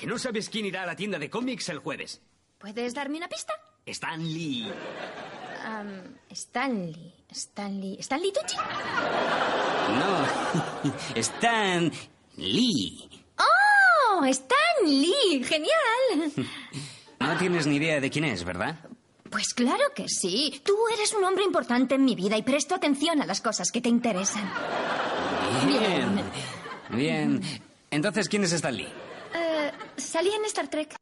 que no sabes quién irá a la tienda de cómics el jueves? ¿Puedes darme una pista? Stan Lee. Am, Stanley. Stanley. ¿Stanley Tucci? No, Stan Lee. ¡Oh! ¡Stan Lee! ¡Genial! No tienes ni idea de quién es, ¿verdad? Pues claro que sí. Tú eres un hombre importante en mi vida y presto atención a las cosas que te interesan. Bien. Bien. Entonces, ¿quién es Stan Lee? Eh, salí en Star Trek.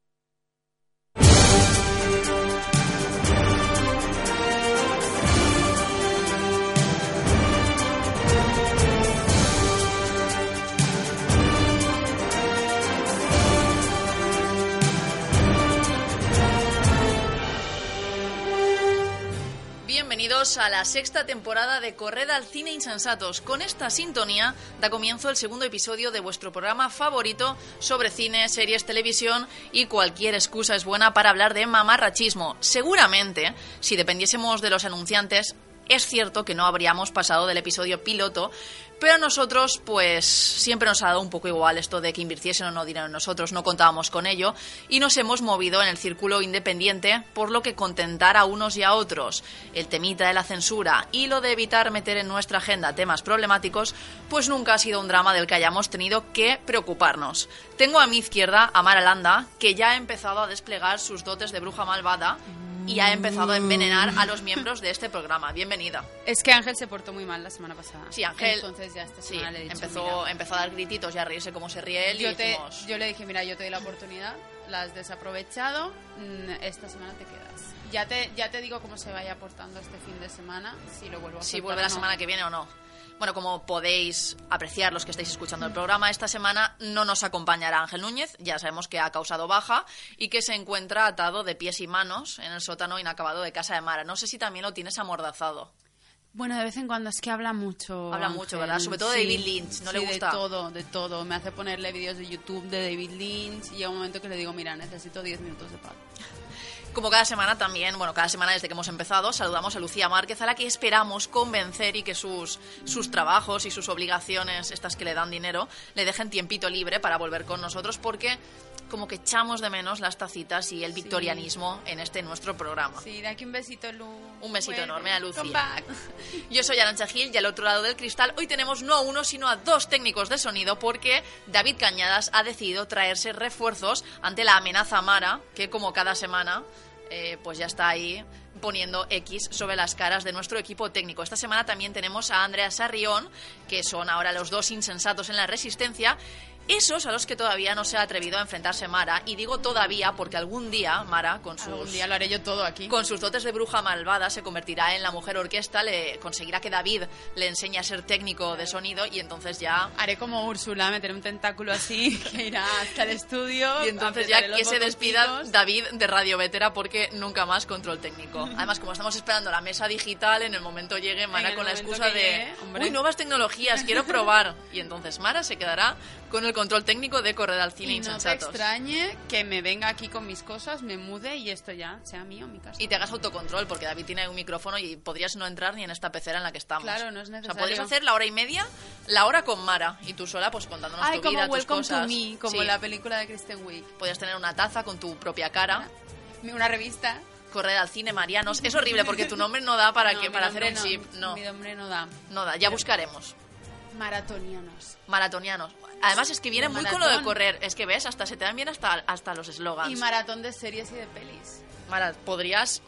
A la sexta temporada de Corred al Cine Insensatos. Con esta sintonía da comienzo el segundo episodio de vuestro programa favorito sobre cine, series, televisión y cualquier excusa es buena para hablar de mamarrachismo. Seguramente, si dependiésemos de los anunciantes, es cierto que no habríamos pasado del episodio piloto, pero a nosotros, pues, siempre nos ha dado un poco igual esto de que invirtiesen o no dinero en nosotros, no contábamos con ello, y nos hemos movido en el círculo independiente, por lo que contentar a unos y a otros, el temita de la censura y lo de evitar meter en nuestra agenda temas problemáticos, pues nunca ha sido un drama del que hayamos tenido que preocuparnos. Tengo a mi izquierda a Mara Landa, que ya ha empezado a desplegar sus dotes de bruja malvada y ha empezado a envenenar a los miembros de este programa. Bienvenida. Es que Ángel se portó muy mal la semana pasada. Sí, Ángel. Entonces ya esta Sí, semana le he dicho, empezó, mira, empezó a dar grititos y a reírse como se ríe él yo, y te, dijimos, yo le dije, mira, yo te doy la oportunidad, la has desaprovechado, mm, esta semana te quedas. Ya te, ya te digo cómo se vaya portando este fin de semana, si lo vuelvo a si vuelve la no. semana que viene o no. Bueno, como podéis apreciar los que estáis escuchando el programa, esta semana no nos acompañará Ángel Núñez, ya sabemos que ha causado baja y que se encuentra atado de pies y manos en el sótano inacabado de casa de Mara. No sé si también lo tienes amordazado. Bueno, de vez en cuando es que habla mucho. Habla mucho. ¿verdad? Sobre todo de David Lynch, ¿no le gusta? de todo, de todo. Me hace ponerle vídeos de YouTube de David Lynch y llega un momento que le digo, mira, necesito 10 minutos de paz. Como cada semana también, bueno, cada semana desde que hemos empezado, saludamos a Lucía Márquez, a la que esperamos convencer y que sus, sus trabajos y sus obligaciones, estas que le dan dinero, le dejen tiempito libre para volver con nosotros, porque como que echamos de menos las tacitas y el victorianismo en este nuestro programa. Sí, de aquí un besito, Lu. Un besito Vuelve. enorme a Lucía. Yo soy Arancha Gil y al otro lado del cristal hoy tenemos no a uno sino a dos técnicos de sonido porque David Cañadas ha decidido traerse refuerzos ante la amenaza Mara que como cada semana eh, pues ya está ahí poniendo X sobre las caras de nuestro equipo técnico. Esta semana también tenemos a Andrea Sarrión, que son ahora los dos insensatos en la resistencia. Esos a los que todavía no se ha atrevido a enfrentarse Mara, y digo todavía porque algún día Mara, con sus Algún día lo haré yo todo aquí. con sus dotes de bruja malvada se convertirá en la mujer orquesta, le conseguirá que David le enseñe a ser técnico de sonido y entonces ya Haré como Úrsula, meteré un tentáculo así que irá hasta el estudio. y entonces ya que se despida. David de Radio Vetera porque nunca más control técnico. Además, como estamos esperando la mesa digital, en el momento llegue Mara con la excusa de llegue, uy, nuevas tecnologías, quiero probar. Y entonces Mara se quedará con el control técnico de correr al cine Y no te insensatos. extrañe que me venga aquí con mis cosas, me mude y esto ya sea mío, mi casa. Y te hagas autocontrol, porque David tiene un micrófono y podrías no entrar ni en esta pecera en la que estamos. Claro, no es O sea, necesario. podrías hacer la hora y media, la hora con Mara, y tú sola pues contándonos Ay, tu como vida, tus Welcome cosas. to Me, como Sí. la película de Kristen Wiig. Podrías tener una taza con tu propia cara, Una revista. correr al cine Marianos. Es horrible porque tu nombre no da para, No, que, para hacer el chip. No, Mi nombre no da. no da. Ya buscaremos. Maratonianos. Maratonianos. Además es que viene muy con lo de correr. Es que ves, hasta se te dan bien hasta, hasta los eslogans. Y maratón de series y de pelis. Mara, podrías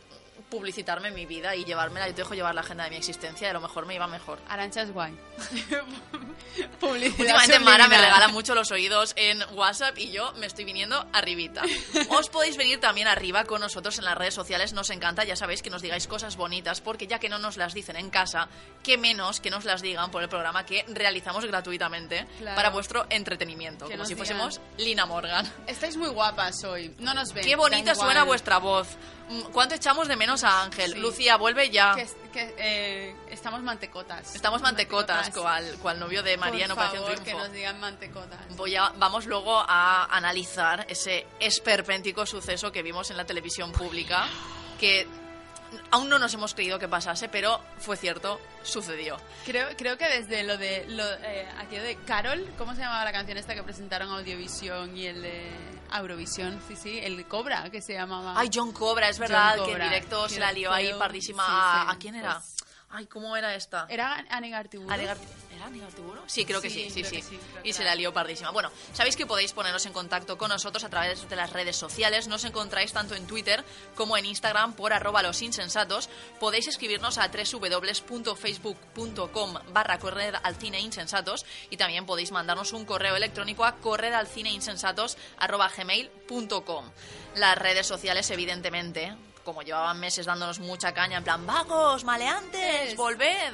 publicitarme mi vida y llevármela. Yo te dejo llevar la agenda de mi existencia y a lo mejor me iba mejor. Arancha es guay. Publicidad Últimamente Mara me regala mucho los oídos en WhatsApp y yo me estoy viniendo arribita. Os podéis venir también arriba con nosotros en las redes sociales, nos encanta, ya sabéis que nos digáis cosas bonitas, porque ya que no nos las dicen en casa, qué menos que nos las digan por el programa que realizamos gratuitamente Claro. para vuestro entretenimiento, Que como si digan. fuésemos Lina Morgan. Estáis muy guapas hoy. No nos ven. Qué bonita igual. suena vuestra voz. Mm, ¿Cuánto echamos de menos a Ángel? Sí. Lucía, vuelve ya. Que, que, eh, estamos mantecotas. Estamos mantecotas, cual, cual novio de María Por no parece un favor, triunfo. que nos digan mantecotas. Voy a- vamos luego a analizar ese esperpéntico suceso que vimos en la televisión pública, que aún no nos hemos creído que pasase, pero fue cierto, sucedió. Creo, creo que desde lo de lo, eh, aquello de Carol, ¿cómo se llamaba la canción esta que presentaron Audiovisión y el de Eurovisión? Sí, sí, el de Cobra, que se llamaba. Ay, John Cobra, es verdad que en directo se la lió ahí pardísima. sí, a, sí, ¿a quién era? pues- Ay, ¿cómo era esta? ¿Era Anegar Tiburo? Anegar- ¿Era Aníbal Tiburo? Sí, creo que sí, Sí, sí, y se la lió pardísima. Bueno, sabéis que podéis poneros en contacto con nosotros a través de las redes sociales. Nos encontráis tanto en Twitter como en Instagram por arroba los insensatos. Podéis escribirnos a www.facebook.com barra correr al cine insensatos y también podéis mandarnos un correo electrónico a correr al cine insensatos arroba gmail.com. Las redes sociales, evidentemente, como llevaban meses dándonos mucha caña, en plan, vagos, maleantes, Es. volved,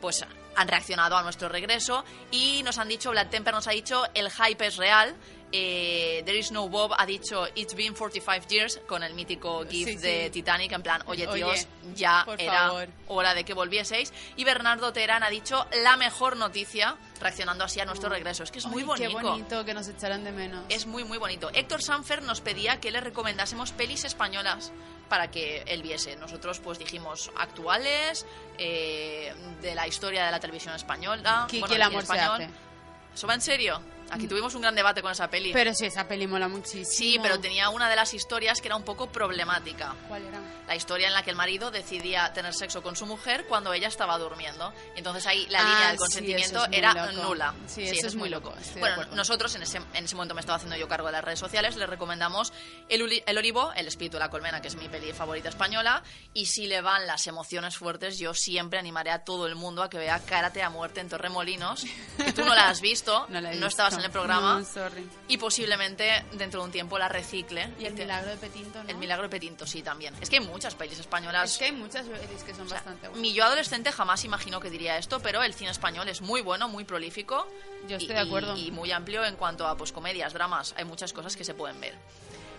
pues han reaccionado a nuestro regreso y nos han dicho, Black Temper nos ha dicho, el hype es real. Eh, There is no Bob ha dicho It's been 45 years con el mítico GIF Sí, de sí. Titanic en plan, oye Oye, tíos, ya por era favor. hora de que volvieseis. Y Bernardo Terán ha dicho la mejor noticia, reaccionando así a nuestro regreso. Es que es muy bonito. Qué bonito que nos echaran de menos. Es muy, muy bonito. Héctor Sanfer nos pedía que le recomendásemos pelis españolas para que él viese. Nosotros pues dijimos actuales, eh, de la historia de la televisión española. Que, bueno, el amor cine se español. hace. ¿Eso va en serio? Aquí tuvimos un gran debate con esa peli. Pero sí, esa peli mola muchísimo. sí, pero tenía una de las historias que era un poco problemática. ¿Cuál era? La historia en la que el marido decidía tener sexo con su mujer cuando ella estaba durmiendo. Entonces ahí la Ah, línea del sí, consentimiento eso es era loco. nula. Sí, eso es muy loco, de Bueno, nosotros en ese, en ese momento me estaba haciendo yo cargo de las redes sociales, les recomendamos el, Uli- el Olivo, El espíritu de la colmena, que es mi peli favorita española. Y si le van las emociones fuertes, yo siempre animaré a todo el mundo a que vea Karate a muerte en Torremolinos, que tú no la has visto, No la he estabas. En el programa. No, sorry. Y posiblemente dentro de un tiempo la recicle. Y el Te- milagro de Petinto, ¿no? El milagro de Petinto, sí, también. Es que hay muchas pelis españolas. Es que hay muchas pelis que son O sea, bastante buenas. mi yo adolescente jamás imaginó que diría esto, pero el cine español es muy bueno, muy prolífico. Yo estoy y- de acuerdo. Y, muy amplio en cuanto a pues, comedias, dramas. Hay muchas cosas que se pueden ver.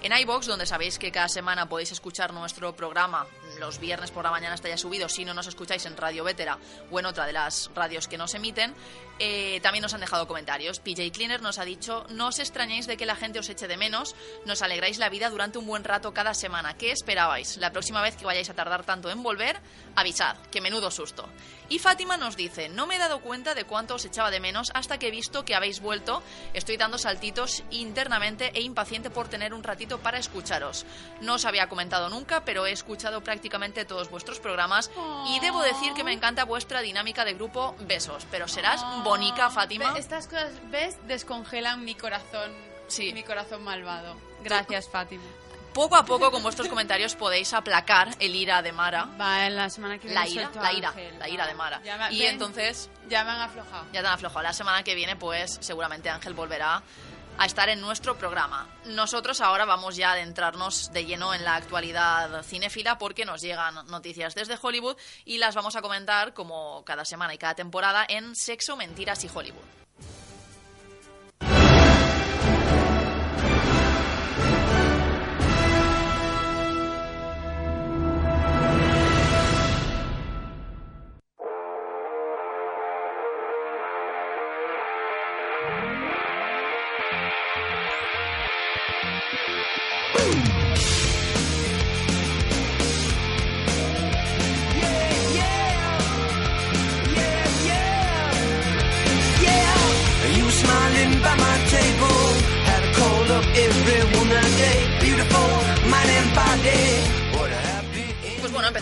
En iBox, donde sabéis que cada semana podéis escuchar nuestro programa, los viernes por la mañana está ya subido, si no nos escucháis en Radio Vétera o en otra de las radios que nos emiten, eh, también nos han dejado comentarios. PJ Cleaner nos ha dicho, no os extrañéis de que la gente os eche de menos, nos alegráis la vida durante un buen rato cada semana. ¿Qué esperabais? La próxima vez que vayáis a tardar tanto en volver, avisad, que menudo susto. Y Fátima nos dice, no me he dado cuenta de cuánto os echaba de menos hasta que he visto que habéis vuelto. Estoy dando saltitos internamente e impaciente por tener un ratito para escucharos. No os había comentado nunca, pero he escuchado prácticamente todos vuestros programas y debo decir que me encanta vuestra dinámica de grupo. Besos, pero serás bonica, Fátima. Estas cosas, ¿ves? Descongelan mi corazón. Sí. Mi corazón malvado. Gracias, Fátima. Poco a poco con vuestros comentarios podéis aplacar el ira de Mara. Va, en la semana que viene La ira, la ira, Ángel, la va. ira de Mara. Me- Y ven, entonces Ya me han aflojado. ya te han aflojado. La semana que viene, pues seguramente Ángel volverá a estar en nuestro programa. Nosotros ahora vamos ya a adentrarnos de lleno en la actualidad cinéfila porque nos llegan noticias desde Hollywood y las vamos a comentar como cada semana y cada temporada en Sexo, Mentiras y Hollywood.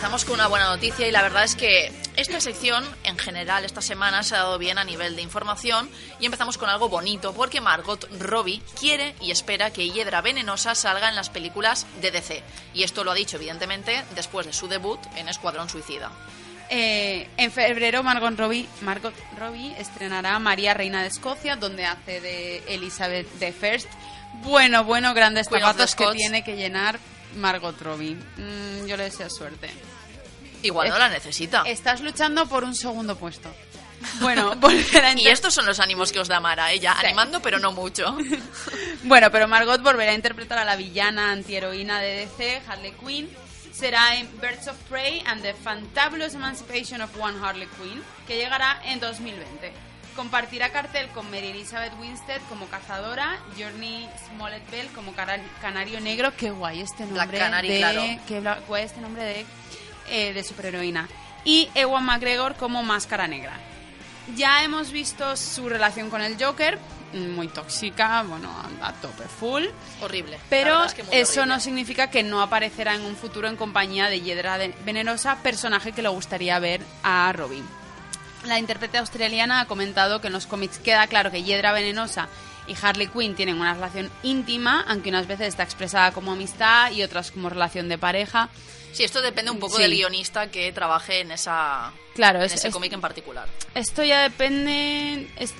Empezamos con una buena noticia y la verdad es que esta sección, en general, esta semana se ha dado bien a nivel de información y empezamos con algo bonito porque Margot Robbie quiere y espera que Hiedra Venenosa salga en las películas de DC. Y esto lo ha dicho, evidentemente, después de su debut en Escuadrón Suicida. Eh, en febrero Margot Robbie, Margot Robbie estrenará María Reina de Escocia, donde hace de Elizabeth de First. Bueno, bueno, grandes the zapatos que tiene que llenar Margot Robbie. Mm, yo le deseo suerte. Igual no la necesita. Estás luchando por un segundo puesto. Bueno, volverá a Y estos son los ánimos que os da Mara, ella Sí. animando pero no mucho. Bueno, pero Margot volverá a interpretar a la villana antiheroína de DC, Harley Quinn. Será en Birds of Prey and the Fantabulous Emancipation of One Harley Quinn, que llegará en 2020. Compartirá cartel con Mary Elizabeth Winstead como cazadora, Journey Smollett Bell como canario negro. Qué guay este nombre Canary, de... claro. Qué guay este nombre de eh, de superheroína. Y Ewan McGregor como Máscara Negra. Ya hemos visto su relación con el Joker, muy tóxica, bueno, a tope full. Horrible. Pero es que eso horrible. no significa que no aparecerá en un futuro en compañía de Hiedra Venenosa, personaje que le gustaría ver a Robin. La intérprete australiana ha comentado que en los cómics queda claro que Hiedra Venenosa y Harley Quinn tienen una relación íntima, aunque unas veces está expresada como amistad y otras como relación de pareja. Sí, esto depende un poco Sí. del guionista que trabaje en esa Claro, en es- ese es- cómic en particular. Esto ya depende. es-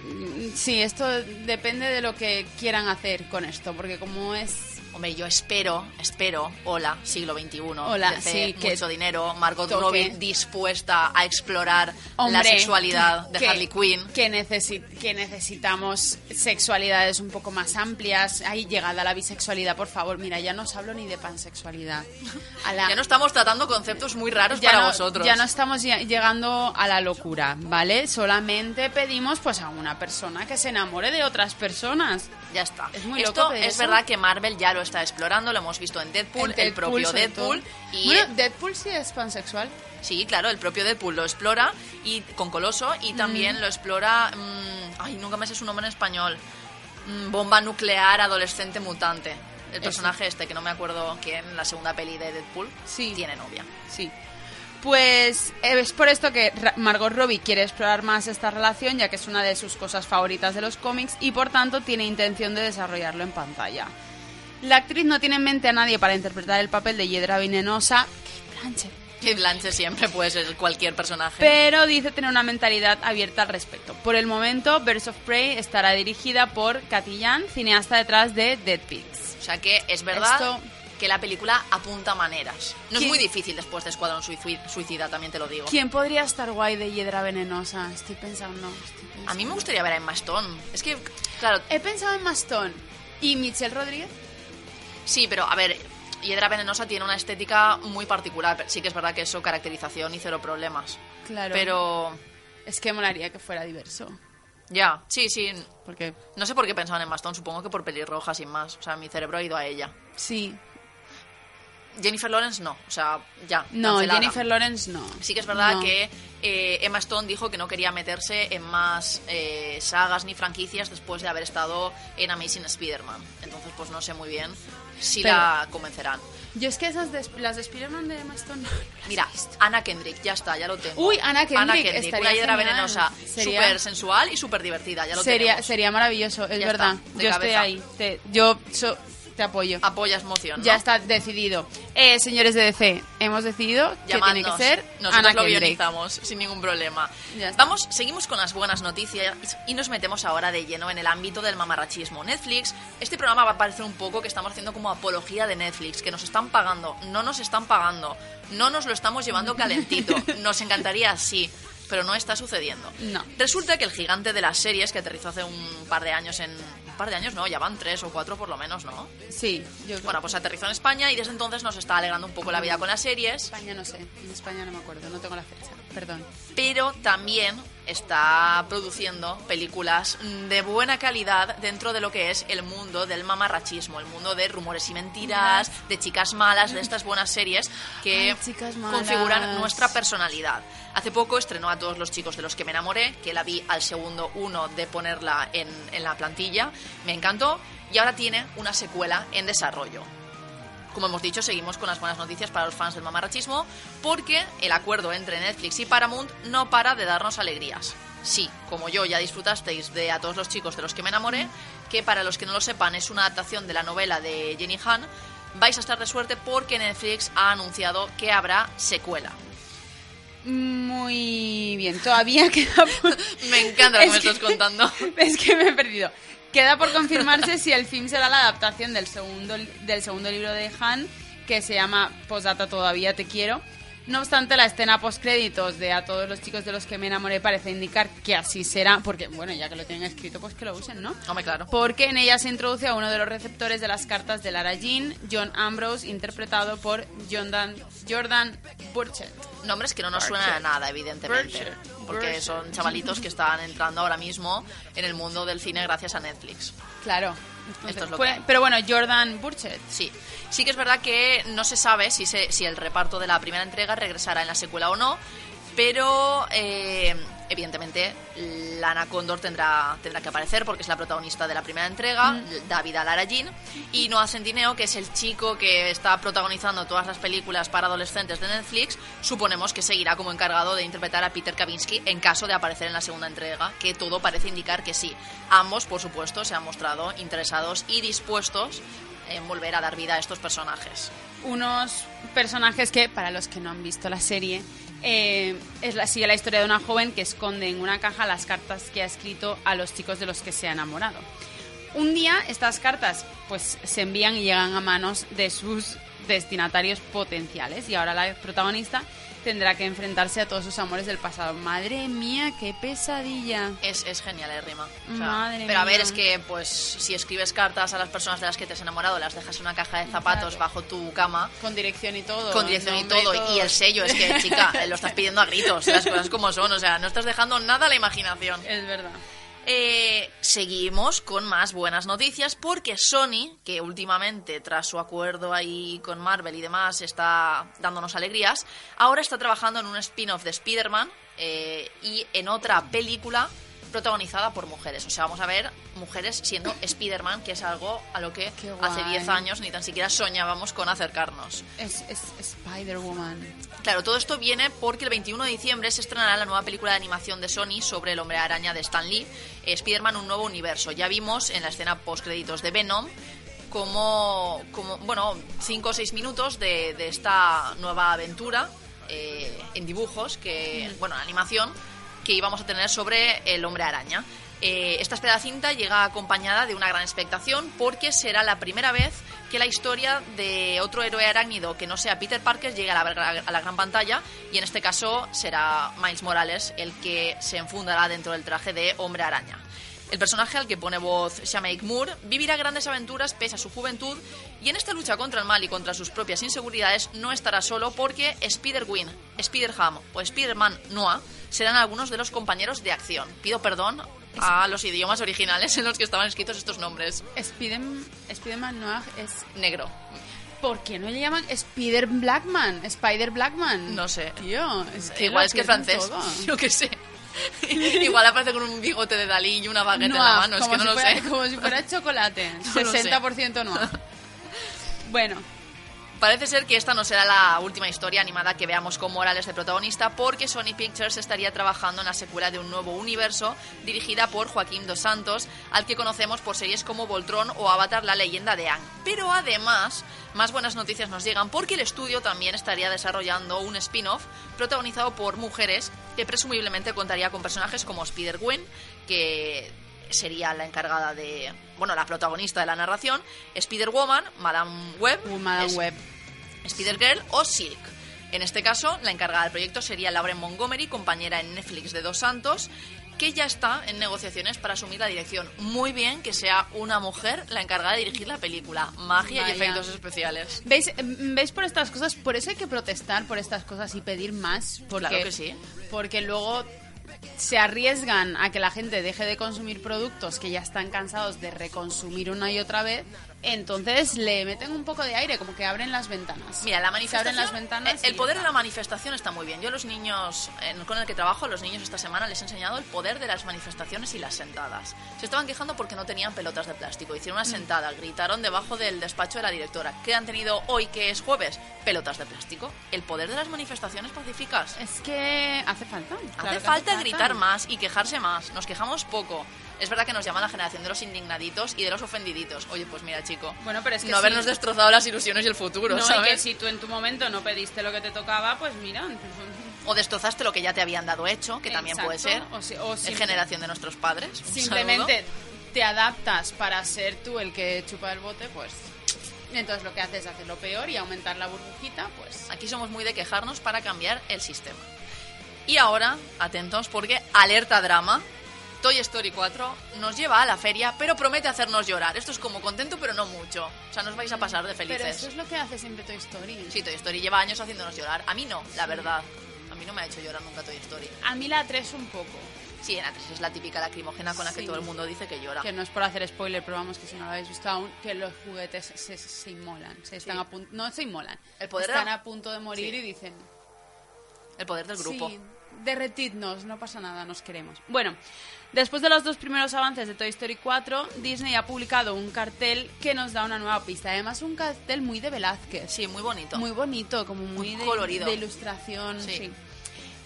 sí, esto depende de lo que quieran hacer con esto, porque como es. Hombre, yo espero, espero, hola, siglo XXI, Hola, sí, que mucho dinero, Margot toque. Robbie dispuesta a explorar la Hombre, sexualidad de que- Harley Quinn. Que, necesi- que necesitamos sexualidades un poco más amplias. Ahí llegada la bisexualidad, por favor. Mira, ya no os hablo ni de pansexualidad. A la- Ya no estamos tratando conceptos muy raros ya para no- vosotros. Ya no estamos lle- llegando a la locura, ¿vale? Solamente pedimos pues a una persona que se enamore de otras personas. Ya está. Es muy Esto loco es eso. verdad que Marvel ya lo está explorando, lo hemos visto en Deadpool, En el propio Deadpool. todo. Y Bueno, Deadpool sí es pansexual. sí, claro, el propio Deadpool lo explora y con Coloso y Mm. también lo explora. mm, ay, nunca me sé su nombre en español. Mm, bomba nuclear adolescente mutante. El personaje este, que no me acuerdo quién, en la segunda peli de Deadpool, Sí. tiene novia. Sí. Pues eh, es por esto que Margot Robbie quiere explorar más esta relación, ya que es una de sus cosas favoritas de los cómics y por tanto tiene intención de desarrollarlo en pantalla. La actriz no tiene en mente a nadie para interpretar el papel de Hiedra Venenosa, Kate Blanchett, Kate Blanchett siempre puede ser cualquier personaje. pero dice tener una mentalidad abierta al respecto. Por el momento, Birds of Prey estará dirigida por Yan, cineasta detrás de Dead Pigs. O sea que es verdad Esto- que la película apunta maneras. No es ¿Quién- muy difícil después de Escuadrón Suici- Suicida, también te lo digo. ¿Quién podría estar guay de Hiedra Venenosa? Estoy pensando. estoy pensando. A mí me gustaría ver a Emma Stone. Es que, claro, He pensado en Mastón. ¿Y Michelle Rodríguez? sí, pero a ver, Hiedra Venenosa tiene una estética muy particular. Sí que es verdad que eso, caracterización y cero problemas. Claro. Pero, Es que molaría que fuera diverso. ya, sí, sí. Porque, No sé por qué pensaban en Emma Stone, supongo que por pelirroja, sin más. O sea, mi cerebro ha ido a ella. sí. Jennifer Lawrence no, o sea, ya. No, cancelada. Jennifer Lawrence no. Sí que es verdad No. que eh, Emma Stone dijo que no quería meterse en más eh, sagas ni franquicias después de haber estado en Amazing Spider-Man. Entonces, pues no sé muy bien si Pero- la convencerán. Yo es que esas de, las de Spider-Man de Mastón no, no las Mira. Anna Kendrick, ya está, ya lo tengo. Uy, Anna Kendrick, estaría una hiedra venenosa, súper sensual y súper divertida, ya lo sería, tenemos. sería maravilloso, es Ya verdad. está, yo estoy cabeza. ahí. Te- yo so- te apoyo. Apoyas moción, ¿no? Ya está decidido. Eh, señores de DC, hemos decidido que tiene que Llamadnos. ser Nosotros lo Kendrick. guionizamos sin ningún problema. Vamos, seguimos con las buenas noticias y nos metemos ahora de lleno en el ámbito del mamarrachismo. Netflix, este programa va a parecer un poco que estamos haciendo como apología de Netflix, que nos están pagando, no nos están pagando, no nos lo estamos llevando calentito. Nos encantaría sí, pero no está sucediendo. No. Resulta que el gigante de las series que aterrizó hace un par de años en un par de años, no, ya van tres o cuatro por lo menos, ¿no? Sí, yo Bueno, pues aterrizó en España y desde entonces nos está alegrando un poco la vida con las series. España no sé, en España no me acuerdo, no tengo la fecha, perdón. pero también está produciendo películas de buena calidad dentro de lo que es el mundo del mamarrachismo, el mundo de rumores y mentiras, de chicas malas, de estas buenas series que Ay, configuran nuestra personalidad. Hace poco estrenó a todos los chicos de los que me enamoré, que la vi al segundo uno de ponerla en, la plantilla, me encantó y ahora tiene una secuela en desarrollo. Como hemos dicho, seguimos con las buenas noticias para los fans del mamarrachismo, porque el acuerdo entre Netflix y Paramount no para de darnos alegrías. Sí, como yo ya disfrutasteis de A todos los chicos de los que me enamoré, que para los que no lo sepan es una adaptación de la novela de Jenny Han, vais a estar de suerte porque Netflix ha anunciado que habrá secuela. Muy bien, todavía queda por... Me encanta lo que me estás contando. Es que me he perdido. Queda por confirmarse si el film será la adaptación del segundo, del segundo libro de Han, que se llama Posdata Todavía Te Quiero. No obstante, la escena postcréditos de A todos los chicos de los que me enamoré parece indicar que así será, porque, bueno, ya que lo tienen escrito, pues que lo usen, ¿no? Hombre, claro. Porque en ella se introduce a uno de los receptores de las cartas de Lara Jean, John Ambrose, interpretado por Jordan, Jordan Burchett. Nombres que no nos suenan a nada, evidentemente. Burchett. Porque son chavalitos que están entrando ahora mismo en el mundo del cine gracias a Netflix. Claro. Esto es lo que hay. pero bueno, Jordan Burchett. Sí, sí que es verdad que no se sabe si, se- si el reparto de la primera entrega regresará en la secuela o no, pero eh, evidentemente Lana Condor tendrá, tendrá que aparecer porque es la protagonista de la primera entrega, David Alarajin, y Noah Centineo, que es el chico que está protagonizando todas las películas para adolescentes de Netflix, suponemos que seguirá como encargado de interpretar a Peter Kavinsky en caso de aparecer en la segunda entrega, que todo parece indicar que sí. Ambos, por supuesto, se han mostrado interesados y dispuestos en volver a dar vida a estos personajes. unos personajes que, para los que no han visto la serie, eh, es sigue la historia de una joven que esconde en una caja las cartas que ha escrito a los chicos de los que se ha enamorado. Un día estas cartas pues se envían y llegan a manos de sus destinatarios potenciales y ahora la protagonista tendrá que enfrentarse a todos sus amores del pasado. Madre mía, qué pesadilla. Es, es genial, eh, Rima. Madre pero a ver, mía. es que pues si escribes cartas a las personas de las que te has enamorado, las dejas en una caja de zapatos Claro. bajo tu cama, Con dirección y todo. con dirección y todo, y el sello, es que, chica, eh, lo estás pidiendo a gritos, las cosas como son, o sea, no estás dejando nada a la imaginación. Es verdad. Eh, seguimos con más buenas noticias porque Sony, que últimamente tras su acuerdo ahí con Marvel y demás está dándonos alegrías, ahora está trabajando en un spin-off de Spider-Man eh, y en otra película protagonizada por mujeres. O sea, vamos a ver mujeres siendo Spider-Man, que es algo a lo que hace guay. 10 años ni tan siquiera soñábamos con acercarnos. Es, es Spider-Woman. Claro, todo esto viene porque el 21 de diciembre se estrenará la nueva película de animación de Sony sobre el hombre araña de Stan Lee, Spider-Man Un Nuevo Universo. Ya vimos en la escena post-créditos de Venom como, como bueno, cinco o seis minutos de, de esta nueva aventura eh, en dibujos, que, bueno, en animación, que íbamos a tener sobre el hombre araña. Eh, esta esperada cinta llega acompañada de una gran expectación porque será la primera vez que la historia de otro héroe arácnido que no sea Peter Parker llegue a la, a la gran pantalla y en este caso será Miles Morales el que se enfundará dentro del traje de hombre araña. El personaje al que pone voz Shameik Moore vivirá grandes aventuras pese a su juventud y en esta lucha contra el mal y contra sus propias inseguridades no estará solo porque Spider-Gwen, Spider-Ham o Spider-Man Noah serán algunos de los compañeros de acción. Pido perdón a los idiomas originales en los que estaban escritos estos nombres. Spider- Spider-Man Noir es... Negro. ¿Por qué no le llaman Spider Blackman? Spider Blackman. No sé. Tío, es que Igual es que es francés. todo. Yo qué sé. Igual aparece con un bigote de Dalí y una baguette en la mano. Es que no si lo fuera, sé. Como si fuera chocolate. No lo sé. 60% Noir. Bueno, Parece ser que esta no será la última historia animada que veamos con Morales de protagonista, porque Sony Pictures estaría trabajando en la secuela de un nuevo universo dirigida por Joaquín Dos Santos, al que conocemos por series como Voltron o Avatar La leyenda de Aang. Pero además, más buenas noticias nos llegan porque el estudio también estaría desarrollando un spin-off protagonizado por mujeres que presumiblemente contaría con personajes como Spider-Gwen, que sería la encargada de, bueno, la protagonista de la narración, Spider-Woman, Madame Web, uh, Madame Web. Spider-Girl o Silk. En este caso, la encargada del proyecto sería Lauren Montgomery, compañera en Netflix de Dos Santos, que ya está en negociaciones para asumir la dirección. Muy bien que sea una mujer la encargada de dirigir la película. Magia y efectos especiales. ¿Veis, mm, ¿Veis por estas cosas? Por eso hay que protestar por estas cosas y pedir más. Porque, Claro que sí. Porque luego se arriesgan a que la gente deje de consumir productos que ya están cansados de reconsumir una y otra vez. Entonces le meten un poco de aire, como que abren las ventanas. Mira, la manifestación. abren las ventanas. El poder de la manifestación está muy bien. Yo a los niños con el que trabajo, los niños esta semana les he enseñado el poder de las manifestaciones y las sentadas. Se estaban quejando porque no tenían pelotas de plástico. Hicieron una Mm. sentada, gritaron debajo del despacho de la directora. ¿Qué han tenido hoy, que es jueves? Pelotas de plástico. El poder de las manifestaciones pacíficas. Es que hace falta. claro Hace que falta gritar más y quejarse más. Nos quejamos poco. Es verdad que nos llaman la generación de los indignaditos y de los ofendiditos. Oye, pues mira, chico. Bueno, pero es que no habernos sí. destrozado las ilusiones y el futuro, No, y ¿sabes? que si tú en tu momento no pediste lo que te tocaba, pues mira. O destrozaste lo que ya te habían dado hecho, que también puede ser. O si- o es generación de nuestros padres. Simplemente te adaptas para ser tú el que chupa el bote, pues. Entonces lo que haces es hacer lo peor y aumentar la burbujita, pues. Aquí somos muy de quejarnos para cambiar el sistema. Y ahora, atentos, porque alerta drama. Toy Story 4 nos lleva a la feria, pero promete hacernos llorar. Esto es como contento, pero no mucho. O sea, nos vais a pasar de Pero felices. eso es lo que hace siempre Toy Story. Sí, Toy Story lleva años haciéndonos llorar. A mí no, la verdad. A mí no me ha hecho llorar nunca Toy Story. A mí la 3 un poco. Sí, en la 3 es la típica lacrimógena con la que Sí. todo el mundo dice que llora. Que no es por hacer spoiler, pero vamos, que si no lo habéis visto aún, que los juguetes se, se inmolan. Se están Sí. a punto, no se inmolan. El poder están era- a punto de morir Sí. y dicen, El poder del grupo. Derretidnos, no pasa nada, nos queremos. Bueno, después de los dos primeros avances de Toy Story 4, Disney ha publicado un cartel que nos da una nueva pista. Además, un cartel muy de Velázquez. Sí, muy bonito. Muy bonito, como muy, Muy de, colorido. de ilustración. Sí. sí.